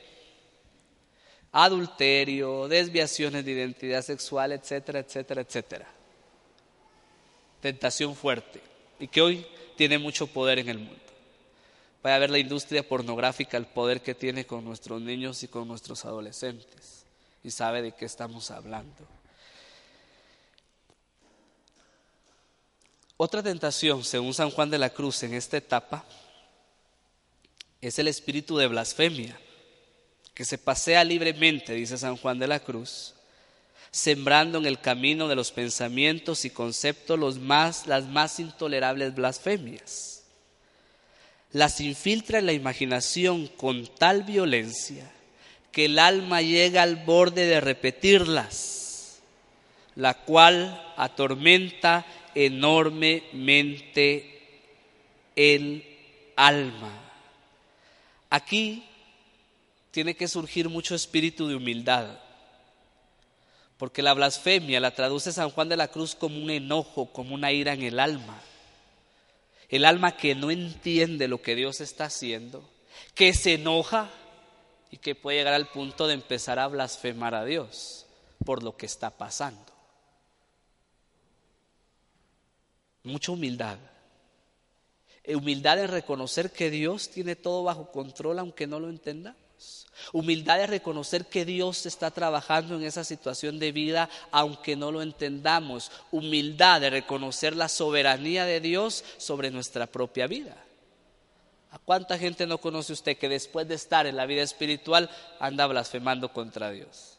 Adulterio, desviaciones de identidad sexual, etcétera, etcétera, etcétera. Tentación fuerte y que hoy tiene mucho poder en el mundo. Vaya a ver la industria pornográfica, el poder que tiene con nuestros niños y con nuestros adolescentes. Y sabe de qué estamos hablando. Otra tentación, según San Juan de la Cruz, en esta etapa, es el espíritu de blasfemia, que se pasea libremente, dice San Juan de la Cruz, sembrando en el camino de los pensamientos y conceptos los más, las más intolerables blasfemias las infiltra en la imaginación con tal violencia que el alma llega al borde de repetirlas, la cual atormenta enormemente el alma. Aquí tiene que surgir mucho espíritu de humildad, porque la blasfemia la traduce San Juan de la Cruz como un enojo, como una ira en el alma. El alma que no entiende lo que Dios está haciendo, que se enoja y que puede llegar al punto de empezar a blasfemar a Dios por lo que está pasando. Mucha humildad. Humildad en reconocer que Dios tiene todo bajo control aunque no lo entendamos. Humildad es reconocer que Dios está trabajando en esa situación de vida aunque no lo entendamos. Humildad de reconocer la soberanía de Dios sobre nuestra propia vida. ¿A cuánta gente no conoce usted que después de estar en la vida espiritual anda blasfemando contra Dios?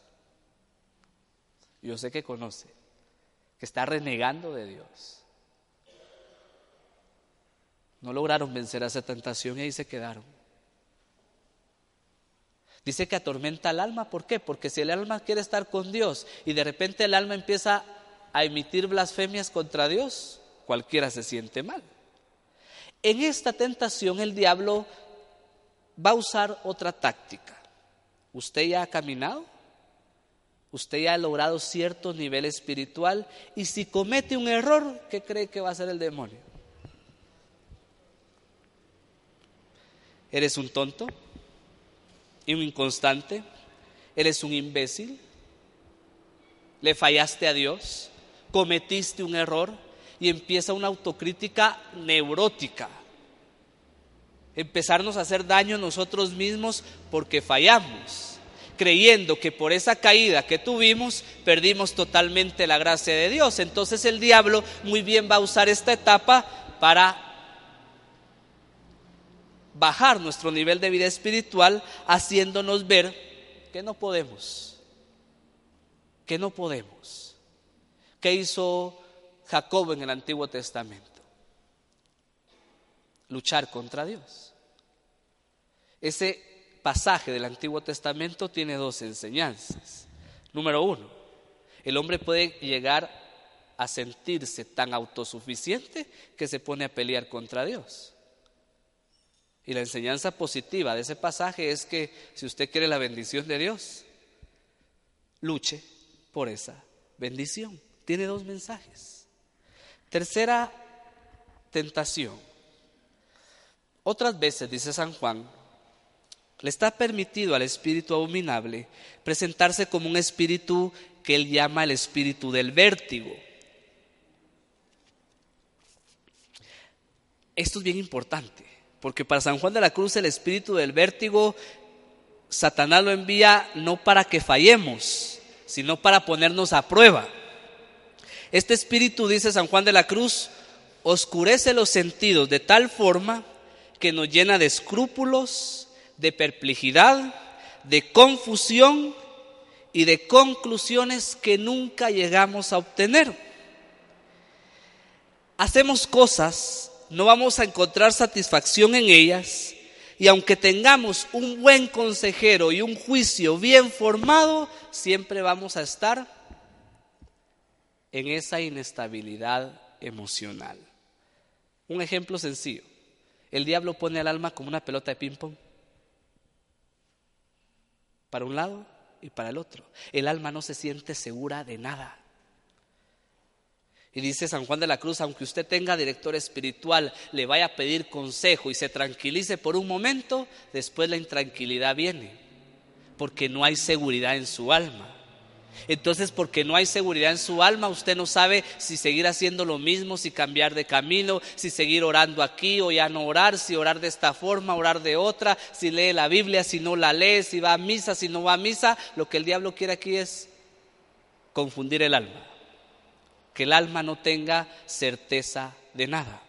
Yo sé que conoce, que está renegando de Dios. No lograron vencer a esa tentación y ahí se quedaron. Dice que atormenta al alma, ¿por qué? Porque si el alma quiere estar con Dios y de repente el alma empieza a emitir blasfemias contra Dios, cualquiera se siente mal. En esta tentación el diablo va a usar otra táctica. Usted ya ha caminado, usted ya ha logrado cierto nivel espiritual y si comete un error, ¿qué cree que va a ser el demonio? ¿Eres un tonto? Inconstante, eres un imbécil, le fallaste a Dios, cometiste un error y empieza una autocrítica neurótica. Empezarnos a hacer daño nosotros mismos porque fallamos, creyendo que por esa caída que tuvimos perdimos totalmente la gracia de Dios. Entonces el diablo muy bien va a usar esta etapa para bajar nuestro nivel de vida espiritual haciéndonos ver que no podemos, que no podemos. ¿Qué hizo Jacob en el Antiguo Testamento? Luchar contra Dios. Ese pasaje del Antiguo Testamento tiene dos enseñanzas. Número uno, el hombre puede llegar a sentirse tan autosuficiente que se pone a pelear contra Dios. Y la enseñanza positiva de ese pasaje es que si usted quiere la bendición de Dios, luche por esa bendición. Tiene dos mensajes. Tercera tentación. Otras veces, dice San Juan, le está permitido al espíritu abominable presentarse como un espíritu que él llama el espíritu del vértigo. Esto es bien importante. Porque para San Juan de la Cruz el espíritu del vértigo, Satanás lo envía no para que fallemos, sino para ponernos a prueba. Este espíritu, dice San Juan de la Cruz, oscurece los sentidos de tal forma que nos llena de escrúpulos, de perplejidad, de confusión y de conclusiones que nunca llegamos a obtener. Hacemos cosas no vamos a encontrar satisfacción en ellas y aunque tengamos un buen consejero y un juicio bien formado, siempre vamos a estar en esa inestabilidad emocional. Un ejemplo sencillo. El diablo pone al alma como una pelota de ping-pong. Para un lado y para el otro. El alma no se siente segura de nada. Y dice San Juan de la Cruz, aunque usted tenga director espiritual, le vaya a pedir consejo y se tranquilice por un momento, después la intranquilidad viene, porque no hay seguridad en su alma. Entonces, porque no hay seguridad en su alma, usted no sabe si seguir haciendo lo mismo, si cambiar de camino, si seguir orando aquí o ya no orar, si orar de esta forma, orar de otra, si lee la Biblia, si no la lee, si va a misa, si no va a misa. Lo que el diablo quiere aquí es confundir el alma que el alma no tenga certeza de nada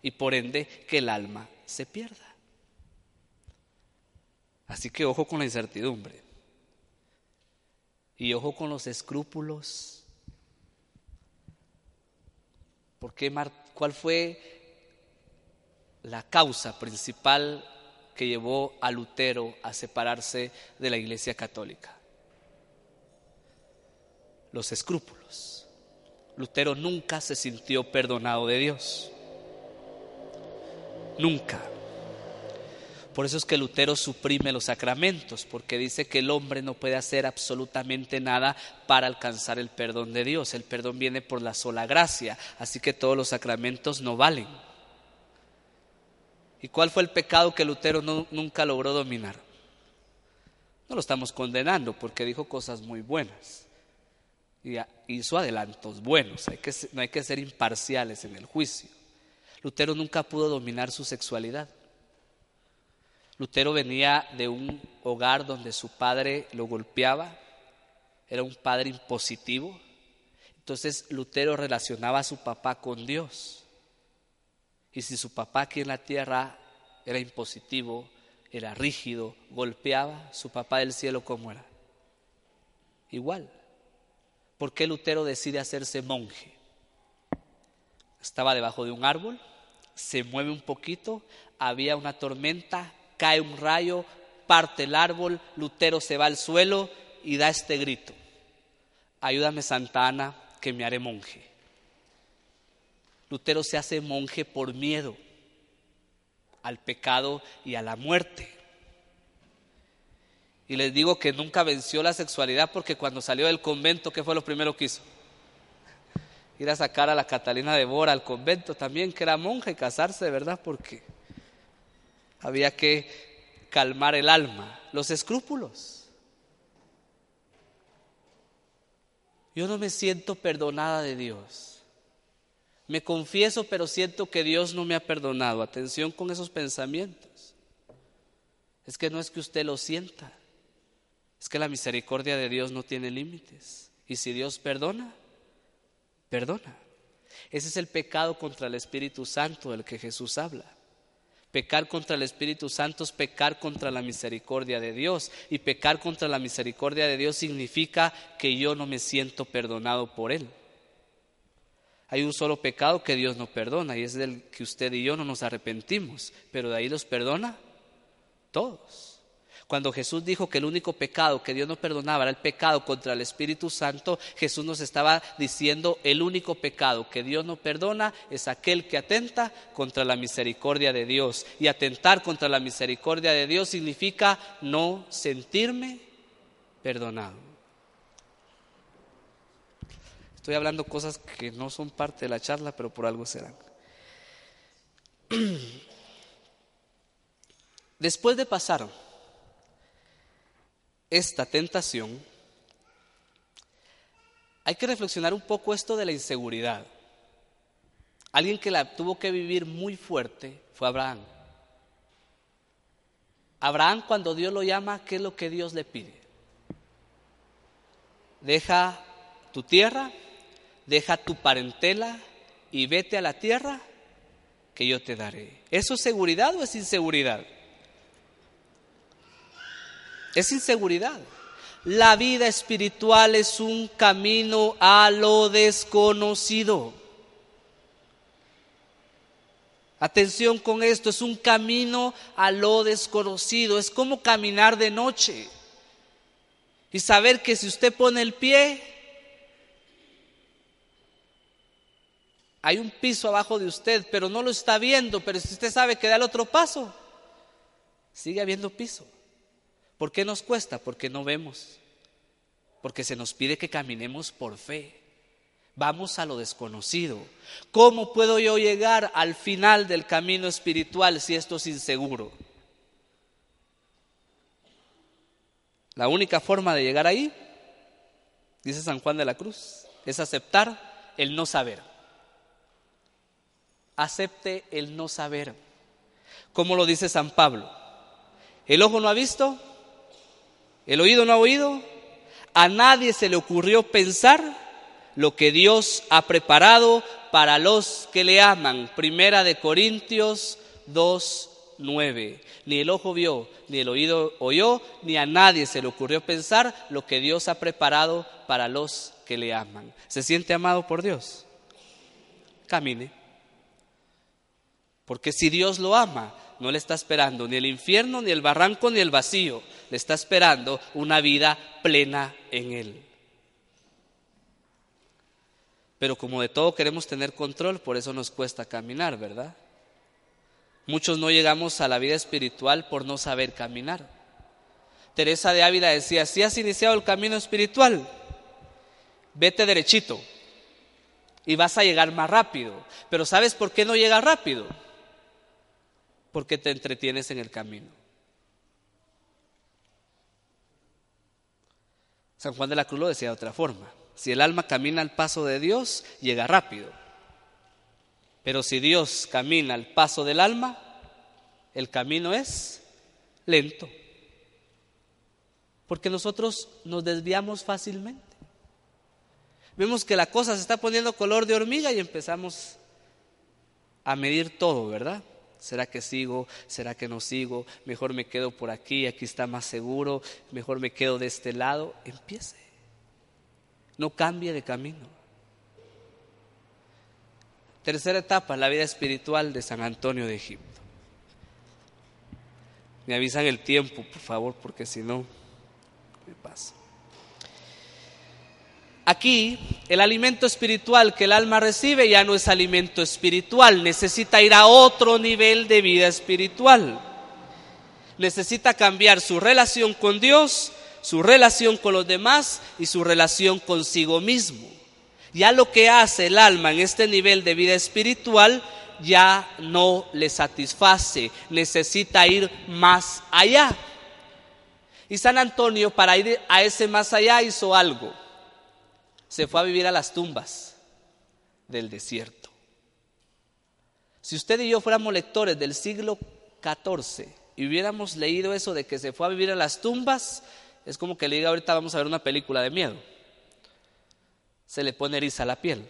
y por ende que el alma se pierda. Así que ojo con la incertidumbre y ojo con los escrúpulos. Porque ¿Cuál fue la causa principal que llevó a Lutero a separarse de la Iglesia Católica? Los escrúpulos. Lutero nunca se sintió perdonado de Dios. Nunca. Por eso es que Lutero suprime los sacramentos, porque dice que el hombre no puede hacer absolutamente nada para alcanzar el perdón de Dios. El perdón viene por la sola gracia, así que todos los sacramentos no valen. ¿Y cuál fue el pecado que Lutero nunca logró dominar? No lo estamos condenando porque dijo cosas muy buenas. Y hizo adelantos buenos, no hay que ser imparciales en el juicio. Lutero nunca pudo dominar su sexualidad. Lutero venía de un hogar donde su padre lo golpeaba, era un padre impositivo. Entonces Lutero relacionaba a su papá con Dios. Y si su papá aquí en la tierra era impositivo, era rígido, golpeaba, su papá del cielo cómo era. Igual. ¿Por qué Lutero decide hacerse monje? Estaba debajo de un árbol, se mueve un poquito, había una tormenta, cae un rayo, parte el árbol, Lutero se va al suelo y da este grito. Ayúdame Santa Ana, que me haré monje. Lutero se hace monje por miedo al pecado y a la muerte. Y les digo que nunca venció la sexualidad porque cuando salió del convento, ¿qué fue lo primero que hizo? Ir a sacar a la Catalina de Bora al convento también, que era monja y casarse, de verdad, porque había que calmar el alma, los escrúpulos. Yo no me siento perdonada de Dios. Me confieso, pero siento que Dios no me ha perdonado. Atención con esos pensamientos. Es que no es que usted lo sienta, es que la misericordia de Dios no tiene límites. Y si Dios perdona, perdona. Ese es el pecado contra el Espíritu Santo del que Jesús habla. Pecar contra el Espíritu Santo es pecar contra la misericordia de Dios. Y pecar contra la misericordia de Dios significa que yo no me siento perdonado por Él. Hay un solo pecado que Dios no perdona y es del que usted y yo no nos arrepentimos, pero de ahí los perdona todos. Cuando Jesús dijo que el único pecado que Dios no perdonaba era el pecado contra el Espíritu Santo, Jesús nos estaba diciendo el único pecado que Dios no perdona es aquel que atenta contra la misericordia de Dios. Y atentar contra la misericordia de Dios significa no sentirme perdonado. Estoy hablando cosas que no son parte de la charla, pero por algo serán. Después de pasar esta tentación, hay que reflexionar un poco esto de la inseguridad. Alguien que la tuvo que vivir muy fuerte fue Abraham. Abraham cuando Dios lo llama, ¿qué es lo que Dios le pide? Deja tu tierra, deja tu parentela y vete a la tierra que yo te daré. ¿Eso es seguridad o es inseguridad? Es inseguridad. La vida espiritual es un camino a lo desconocido. Atención con esto, es un camino a lo desconocido, es como caminar de noche y saber que si usted pone el pie, hay un piso abajo de usted, pero no lo está viendo, pero si usted sabe que da el otro paso, sigue habiendo piso. ¿Por qué nos cuesta? Porque no vemos. Porque se nos pide que caminemos por fe. Vamos a lo desconocido. ¿Cómo puedo yo llegar al final del camino espiritual si esto es inseguro? La única forma de llegar ahí, dice San Juan de la Cruz, es aceptar el no saber. Acepte el no saber. ¿Cómo lo dice San Pablo? El ojo no ha visto, ¿El oído no ha oído? A nadie se le ocurrió pensar lo que Dios ha preparado para los que le aman. Primera de Corintios 2, 9. Ni el ojo vio, ni el oído oyó, ni a nadie se le ocurrió pensar lo que Dios ha preparado para los que le aman. ¿Se siente amado por Dios? Camine. Porque si Dios lo ama, no le está esperando ni el infierno, ni el barranco, ni el vacío. Está esperando una vida plena en Él. Pero como de todo queremos tener control, por eso nos cuesta caminar, ¿verdad? Muchos no llegamos a la vida espiritual por no saber caminar. Teresa de Ávila decía, si has iniciado el camino espiritual, vete derechito y vas a llegar más rápido. Pero ¿sabes por qué no llega rápido? porque te entretienes en el camino. San Juan de la Cruz lo decía de otra forma. Si el alma camina al paso de Dios, llega rápido. Pero si Dios camina al paso del alma, el camino es lento. Porque nosotros nos desviamos fácilmente. Vemos que la cosa se está poniendo color de hormiga y empezamos a medir todo, ¿verdad? ¿Será que sigo? ¿Será que no sigo? Mejor me quedo por aquí, aquí está más seguro, mejor me quedo de este lado. Empiece. No cambie de camino. Tercera etapa, la vida espiritual de San Antonio de Egipto. Me avisan el tiempo, por favor, porque si no, me pasa. Aquí el alimento espiritual que el alma recibe ya no es alimento espiritual, necesita ir a otro nivel de vida espiritual. Necesita cambiar su relación con Dios, su relación con los demás y su relación consigo mismo. Ya lo que hace el alma en este nivel de vida espiritual ya no le satisface, necesita ir más allá. Y San Antonio para ir a ese más allá hizo algo se fue a vivir a las tumbas del desierto. Si usted y yo fuéramos lectores del siglo XIV y hubiéramos leído eso de que se fue a vivir a las tumbas, es como que le diga ahorita vamos a ver una película de miedo. Se le pone eriza la piel.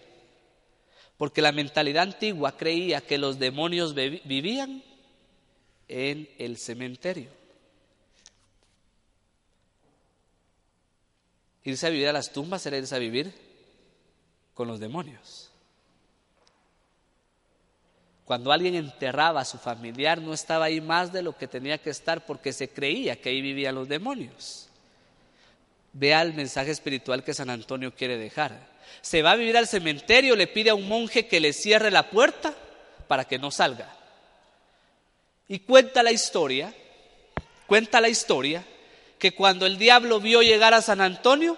Porque la mentalidad antigua creía que los demonios vivían en el cementerio. Irse a vivir a las tumbas era irse a vivir con los demonios. Cuando alguien enterraba a su familiar no estaba ahí más de lo que tenía que estar porque se creía que ahí vivían los demonios. Vea el mensaje espiritual que San Antonio quiere dejar. Se va a vivir al cementerio, le pide a un monje que le cierre la puerta para que no salga. Y cuenta la historia, cuenta la historia que cuando el diablo vio llegar a San Antonio,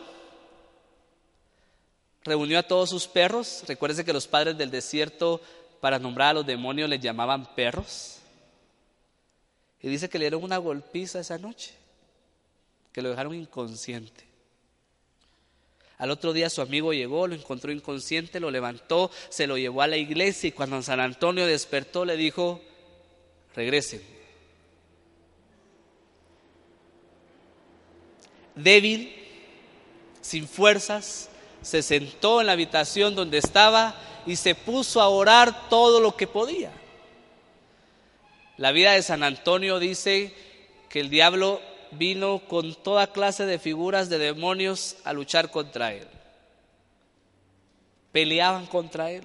reunió a todos sus perros. Recuerde que los padres del desierto, para nombrar a los demonios, les llamaban perros. Y dice que le dieron una golpiza esa noche, que lo dejaron inconsciente. Al otro día su amigo llegó, lo encontró inconsciente, lo levantó, se lo llevó a la iglesia y cuando San Antonio despertó le dijo, regresen. Débil, sin fuerzas, se sentó en la habitación donde estaba y se puso a orar todo lo que podía. La vida de San Antonio dice que el diablo vino con toda clase de figuras de demonios a luchar contra él. Peleaban contra él,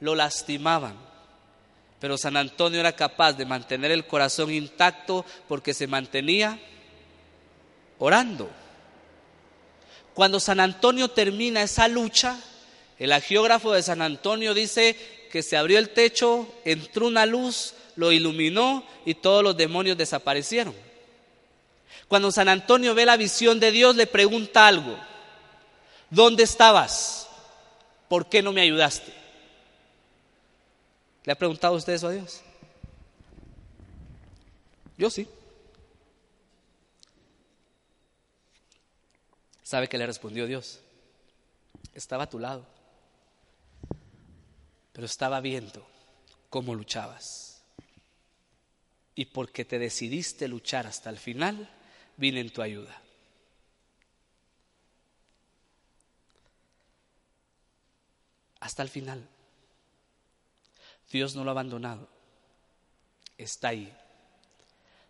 lo lastimaban. Pero San Antonio era capaz de mantener el corazón intacto porque se mantenía orando. Cuando San Antonio termina esa lucha, el agiógrafo de San Antonio dice que se abrió el techo, entró una luz, lo iluminó y todos los demonios desaparecieron. Cuando San Antonio ve la visión de Dios, le pregunta algo. ¿Dónde estabas? ¿Por qué no me ayudaste? ¿Le ha preguntado usted eso a Dios? Yo sí. ¿Sabe qué le respondió Dios? Estaba a tu lado, pero estaba viendo cómo luchabas. Y porque te decidiste luchar hasta el final, vine en tu ayuda. Hasta el final. Dios no lo ha abandonado. Está ahí.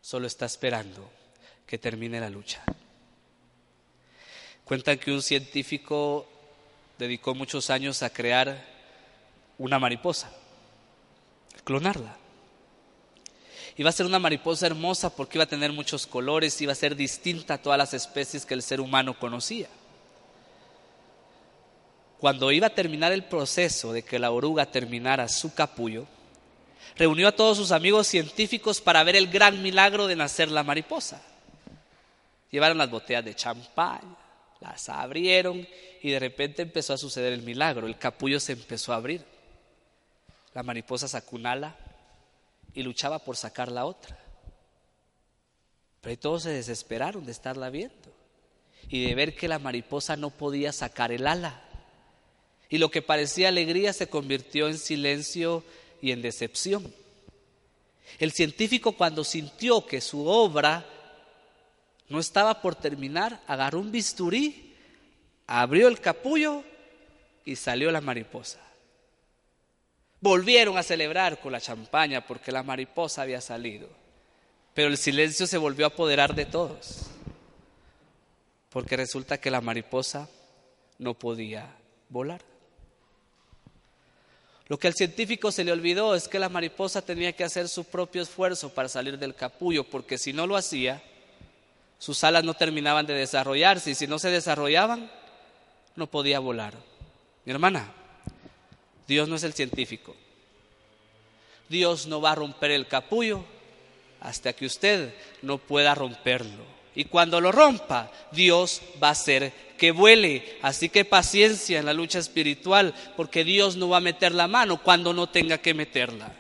Solo está esperando que termine la lucha. Cuentan que un científico dedicó muchos años a crear una mariposa, clonarla. Iba a ser una mariposa hermosa porque iba a tener muchos colores, iba a ser distinta a todas las especies que el ser humano conocía. Cuando iba a terminar el proceso de que la oruga terminara su capullo, reunió a todos sus amigos científicos para ver el gran milagro de nacer la mariposa. Llevaron las botellas de champán, las abrieron y de repente empezó a suceder el milagro. El capullo se empezó a abrir. La mariposa sacó un ala y luchaba por sacar la otra. Pero todos se desesperaron de estarla viendo. y de ver que la mariposa no podía sacar el ala. Y lo que parecía alegría se convirtió en silencio y en decepción. El científico cuando sintió que su obra no estaba por terminar, agarró un bisturí, abrió el capullo y salió la mariposa. Volvieron a celebrar con la champaña porque la mariposa había salido. Pero el silencio se volvió a apoderar de todos. Porque resulta que la mariposa no podía volar. Lo que al científico se le olvidó es que la mariposa tenía que hacer su propio esfuerzo para salir del capullo, porque si no lo hacía, sus alas no terminaban de desarrollarse y si no se desarrollaban, no podía volar. Mi hermana, Dios no es el científico. Dios no va a romper el capullo hasta que usted no pueda romperlo. Y cuando lo rompa, Dios va a hacer que vuele. Así que paciencia en la lucha espiritual, porque Dios no va a meter la mano cuando no tenga que meterla.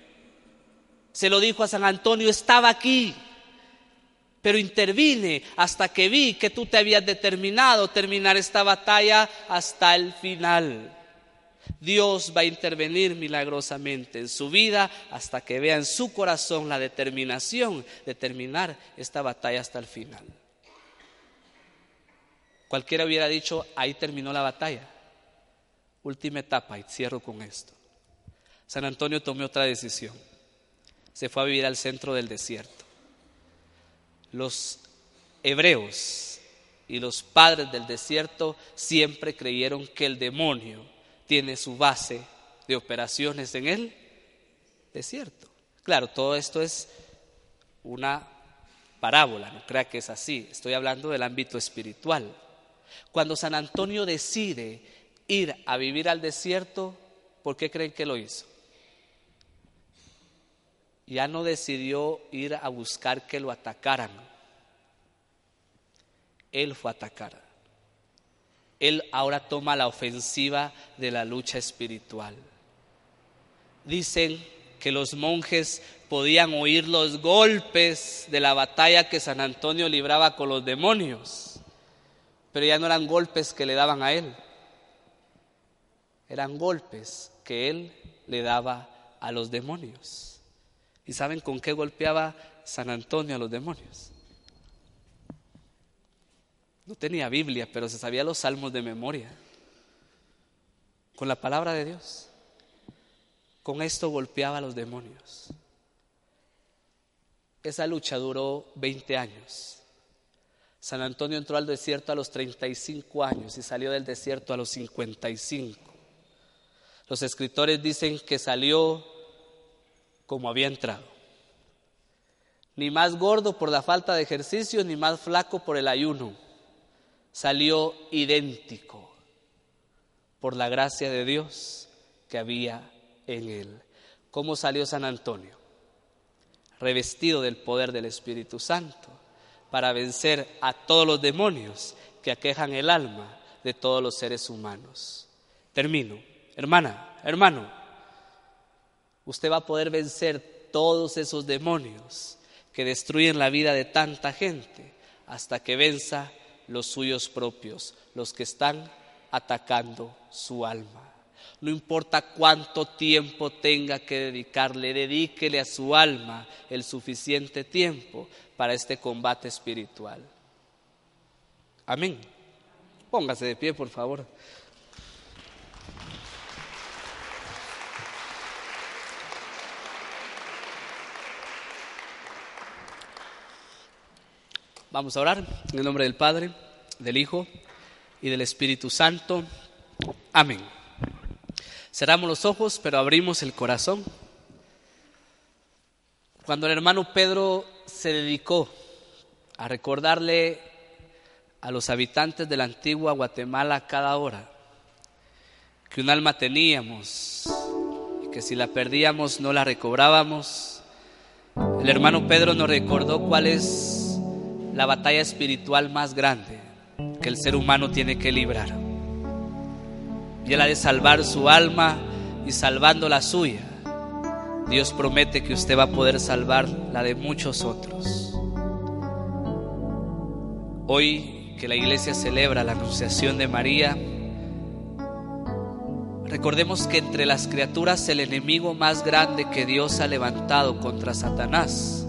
Se lo dijo a San Antonio, estaba aquí, pero intervine hasta que vi que tú te habías determinado terminar esta batalla hasta el final. Dios va a intervenir milagrosamente en su vida hasta que vea en su corazón la determinación de terminar esta batalla hasta el final. Cualquiera hubiera dicho, ahí terminó la batalla. Última etapa, y cierro con esto. San Antonio tomó otra decisión. Se fue a vivir al centro del desierto. Los hebreos y los padres del desierto siempre creyeron que el demonio tiene su base de operaciones en el desierto. Claro, todo esto es una parábola, no crea que es así. Estoy hablando del ámbito espiritual. Cuando San Antonio decide ir a vivir al desierto, ¿por qué creen que lo hizo? Ya no decidió ir a buscar que lo atacaran. Él fue a atacar. Él ahora toma la ofensiva de la lucha espiritual. Dicen que los monjes podían oír los golpes de la batalla que San Antonio libraba con los demonios pero ya no eran golpes que le daban a él, eran golpes que él le daba a los demonios. ¿Y saben con qué golpeaba San Antonio a los demonios? No tenía Biblia, pero se sabía los salmos de memoria. Con la palabra de Dios. Con esto golpeaba a los demonios. Esa lucha duró 20 años. San Antonio entró al desierto a los 35 años y salió del desierto a los 55. Los escritores dicen que salió como había entrado. Ni más gordo por la falta de ejercicio, ni más flaco por el ayuno. Salió idéntico por la gracia de Dios que había en él. ¿Cómo salió San Antonio? Revestido del poder del Espíritu Santo para vencer a todos los demonios que aquejan el alma de todos los seres humanos. Termino. Hermana, hermano, usted va a poder vencer todos esos demonios que destruyen la vida de tanta gente hasta que venza los suyos propios, los que están atacando su alma. No importa cuánto tiempo tenga que dedicarle, dedíquele a su alma el suficiente tiempo para este combate espiritual. Amén. Póngase de pie, por favor. Vamos a orar en el nombre del Padre, del Hijo y del Espíritu Santo. Amén. Cerramos los ojos, pero abrimos el corazón. Cuando el hermano Pedro se dedicó a recordarle a los habitantes de la antigua Guatemala cada hora que un alma teníamos y que si la perdíamos no la recobrábamos, el hermano Pedro nos recordó cuál es la batalla espiritual más grande que el ser humano tiene que librar y Él ha de salvar su alma y salvando la suya, Dios promete que usted va a poder salvar la de muchos otros. Hoy que la iglesia celebra la anunciación de María, recordemos que entre las criaturas el enemigo más grande que Dios ha levantado contra Satanás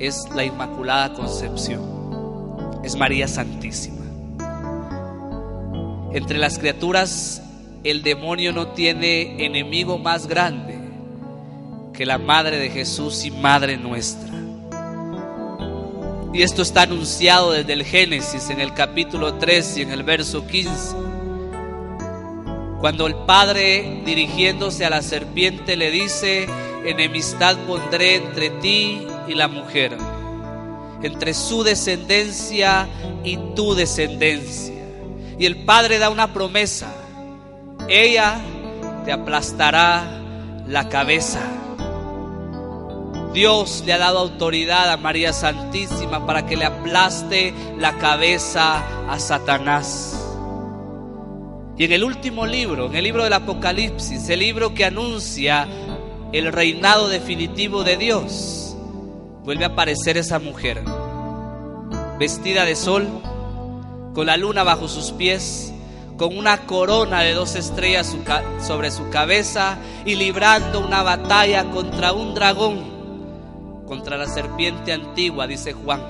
es la Inmaculada Concepción, es María Santísima. Entre las criaturas el demonio no tiene enemigo más grande que la Madre de Jesús y Madre nuestra. Y esto está anunciado desde el Génesis en el capítulo 3 y en el verso 15. Cuando el Padre dirigiéndose a la serpiente le dice, enemistad pondré entre ti y la mujer, entre su descendencia y tu descendencia. Y el Padre da una promesa, ella te aplastará la cabeza. Dios le ha dado autoridad a María Santísima para que le aplaste la cabeza a Satanás. Y en el último libro, en el libro del Apocalipsis, el libro que anuncia el reinado definitivo de Dios, vuelve a aparecer esa mujer, vestida de sol, con la luna bajo sus pies, con una corona de dos estrellas sobre su cabeza y librando una batalla contra un dragón contra la serpiente antigua, dice Juan.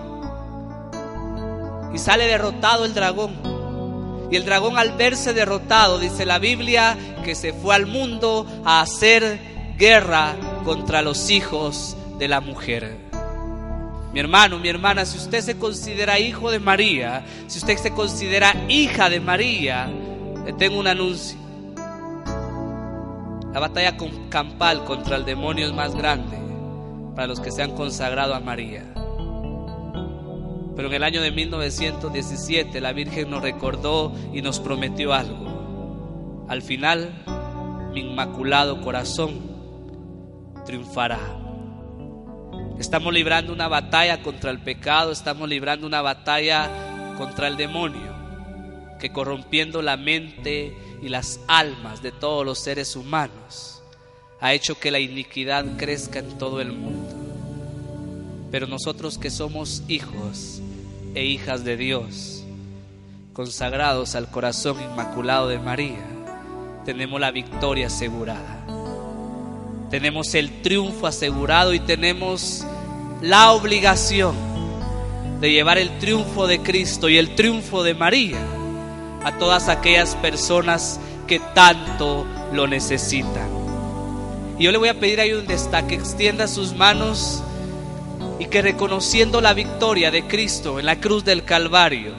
Y sale derrotado el dragón. Y el dragón al verse derrotado, dice la Biblia, que se fue al mundo a hacer guerra contra los hijos de la mujer. Mi hermano, mi hermana, si usted se considera hijo de María, si usted se considera hija de María, le tengo un anuncio. La batalla campal contra el demonio es más grande para los que se han consagrado a María. Pero en el año de 1917 la Virgen nos recordó y nos prometió algo. Al final, mi inmaculado corazón triunfará. Estamos librando una batalla contra el pecado, estamos librando una batalla contra el demonio, que corrompiendo la mente y las almas de todos los seres humanos, ha hecho que la iniquidad crezca en todo el mundo. Pero nosotros que somos hijos e hijas de Dios, consagrados al corazón inmaculado de María, tenemos la victoria asegurada. Tenemos el triunfo asegurado y tenemos la obligación de llevar el triunfo de Cristo y el triunfo de María a todas aquellas personas que tanto lo necesitan. Y yo le voy a pedir ahí donde está que extienda sus manos y que reconociendo la victoria de Cristo en la cruz del Calvario,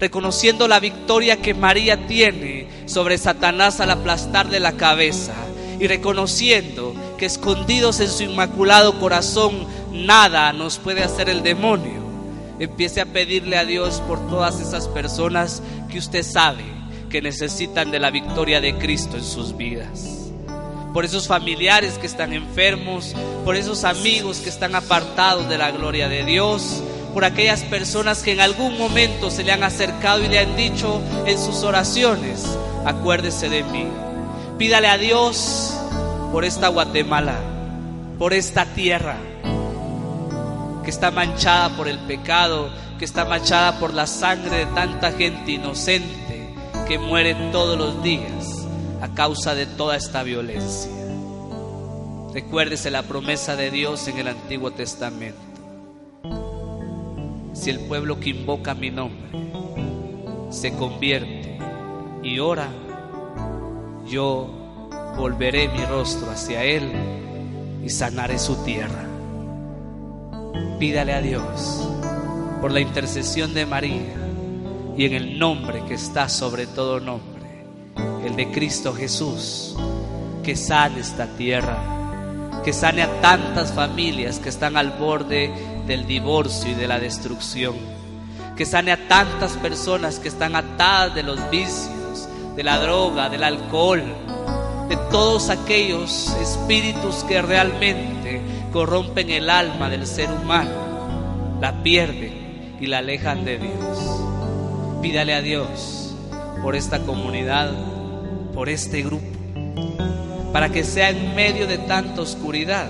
reconociendo la victoria que María tiene sobre Satanás al aplastarle la cabeza y reconociendo que escondidos en su inmaculado corazón nada nos puede hacer el demonio, empiece a pedirle a Dios por todas esas personas que usted sabe que necesitan de la victoria de Cristo en sus vidas por esos familiares que están enfermos, por esos amigos que están apartados de la gloria de Dios, por aquellas personas que en algún momento se le han acercado y le han dicho en sus oraciones, acuérdese de mí. Pídale a Dios por esta Guatemala, por esta tierra que está manchada por el pecado, que está manchada por la sangre de tanta gente inocente que muere todos los días a causa de toda esta violencia. Recuérdese la promesa de Dios en el Antiguo Testamento. Si el pueblo que invoca mi nombre se convierte y ora, yo volveré mi rostro hacia él y sanaré su tierra. Pídale a Dios por la intercesión de María y en el nombre que está sobre todo nombre el de Cristo Jesús, que sane esta tierra, que sane a tantas familias que están al borde del divorcio y de la destrucción, que sane a tantas personas que están atadas de los vicios, de la droga, del alcohol, de todos aquellos espíritus que realmente corrompen el alma del ser humano, la pierden y la alejan de Dios. Pídale a Dios por esta comunidad por este grupo, para que sea en medio de tanta oscuridad,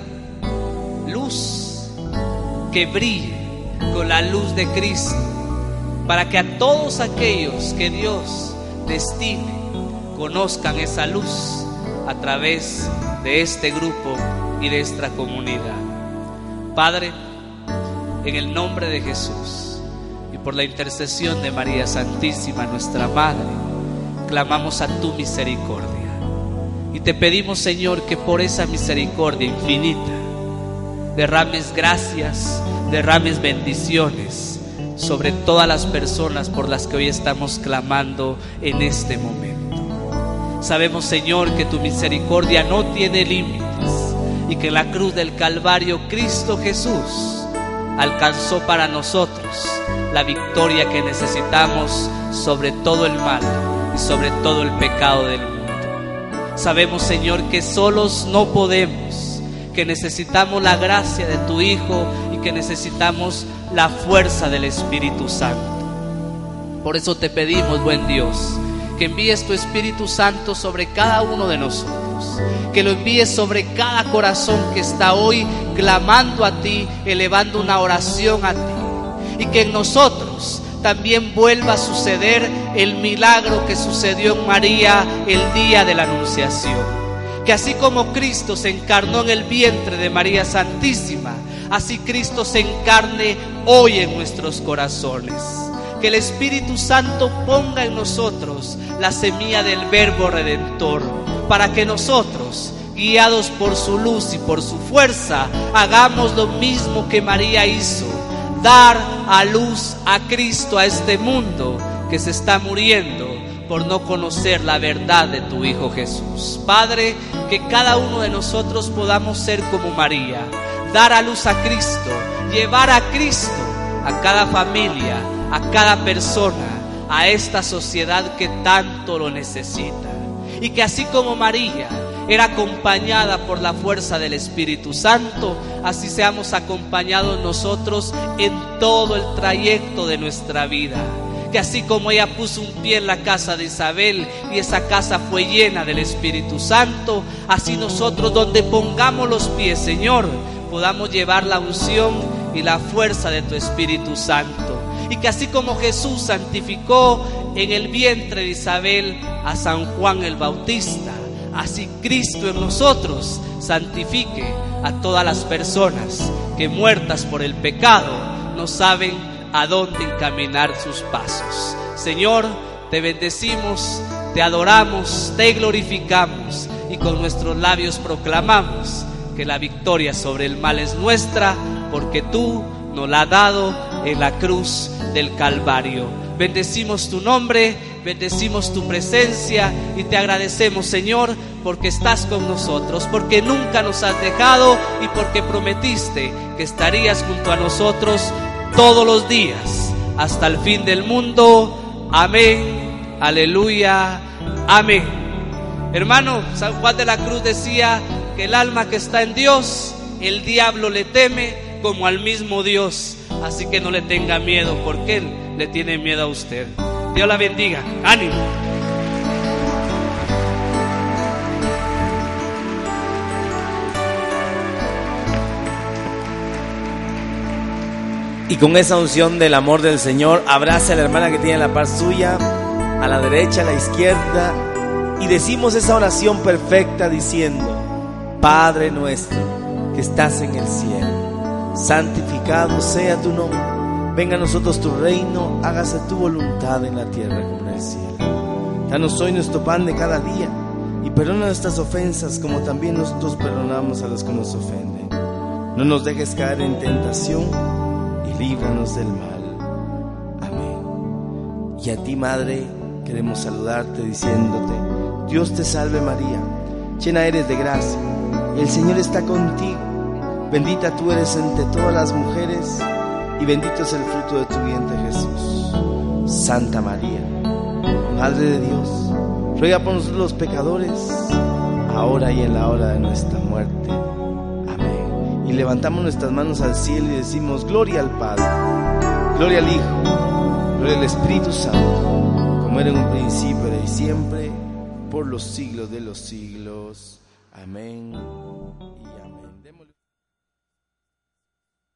luz que brille con la luz de Cristo para que a todos aquellos que Dios destine conozcan esa luz a través de este grupo y de esta comunidad. Padre, en el nombre de Jesús y por la intercesión de María Santísima, nuestra Madre, clamamos a tu misericordia. Y te pedimos, Señor, que por esa misericordia infinita derrames gracias, derrames bendiciones sobre todas las personas por las que hoy estamos clamando en este momento. Sabemos, Señor, que tu misericordia no tiene límites y que la cruz del Calvario Cristo Jesús alcanzó para nosotros la victoria que necesitamos sobre todo el mal y sobre todo el pecado del mundo. Sabemos, Señor, que solos no podemos, que necesitamos la gracia de tu Hijo y que necesitamos la fuerza del Espíritu Santo. Por eso te pedimos, buen Dios, que envíes tu Espíritu Santo sobre cada uno de nosotros, que lo envíes sobre cada corazón que está hoy clamando a ti, elevando una oración a ti, y que en nosotros también vuelva a suceder el milagro que sucedió en María el día de la Anunciación. Que así como Cristo se encarnó en el vientre de María Santísima, así Cristo se encarne hoy en nuestros corazones que el Espíritu Santo ponga en nosotros la semilla del verbo redentor, para que nosotros, guiados por su luz y por su fuerza, hagamos lo mismo que María hizo, dar a luz a Cristo a este mundo que se está muriendo por no conocer la verdad de tu Hijo Jesús. Padre, que cada uno de nosotros podamos ser como María, dar a luz a Cristo, llevar a Cristo a cada familia, a cada persona, a esta sociedad que tanto lo necesita. Y que así como María era acompañada por la fuerza del Espíritu Santo, así seamos acompañados nosotros en todo el trayecto de nuestra vida. Que así como ella puso un pie en la casa de Isabel y esa casa fue llena del Espíritu Santo, así nosotros donde pongamos los pies, Señor, podamos llevar la unción y la fuerza de tu Espíritu Santo y que así como Jesús santificó en el vientre de Isabel a San Juan el Bautista, así Cristo en nosotros santifique a todas las personas que muertas por el pecado no saben a dónde encaminar sus pasos. Señor, te bendecimos, te adoramos, te glorificamos y con nuestros labios proclamamos que la victoria sobre el mal es nuestra porque tú nos la has dado en la cruz del Calvario. Bendecimos tu nombre, bendecimos tu presencia y te agradecemos, Señor, porque estás con nosotros, porque nunca nos has dejado y porque prometiste que estarías junto a nosotros todos los días hasta el fin del mundo. Amén, aleluya, amén. Hermano, San Juan de la Cruz decía que el alma que está en Dios, el diablo le teme como al mismo Dios. Así que no le tenga miedo, porque Él le tiene miedo a usted. Dios la bendiga. Ánimo. Y con esa unción del amor del Señor, abrace a la hermana que tiene la paz suya, a la derecha, a la izquierda, y decimos esa oración perfecta diciendo, Padre nuestro que estás en el cielo santificado sea tu nombre. Venga a nosotros tu reino, hágase tu voluntad en la tierra como en el cielo. Danos hoy nuestro pan de cada día y perdona nuestras ofensas como también nosotros perdonamos a los que nos ofenden. No nos dejes caer en tentación y líbranos del mal. Amén. Y a ti, Madre, queremos saludarte diciéndote, Dios te salve María, llena eres de gracia, el Señor está contigo Bendita tú eres entre todas las mujeres y bendito es el fruto de tu vientre Jesús. Santa María, Madre de Dios, ruega por nosotros los pecadores, ahora y en la hora de nuestra muerte. Amén. Y levantamos nuestras manos al cielo y decimos, gloria al Padre, gloria al Hijo, gloria al Espíritu Santo, como era en un principio, y siempre, por los siglos de los siglos. Amén.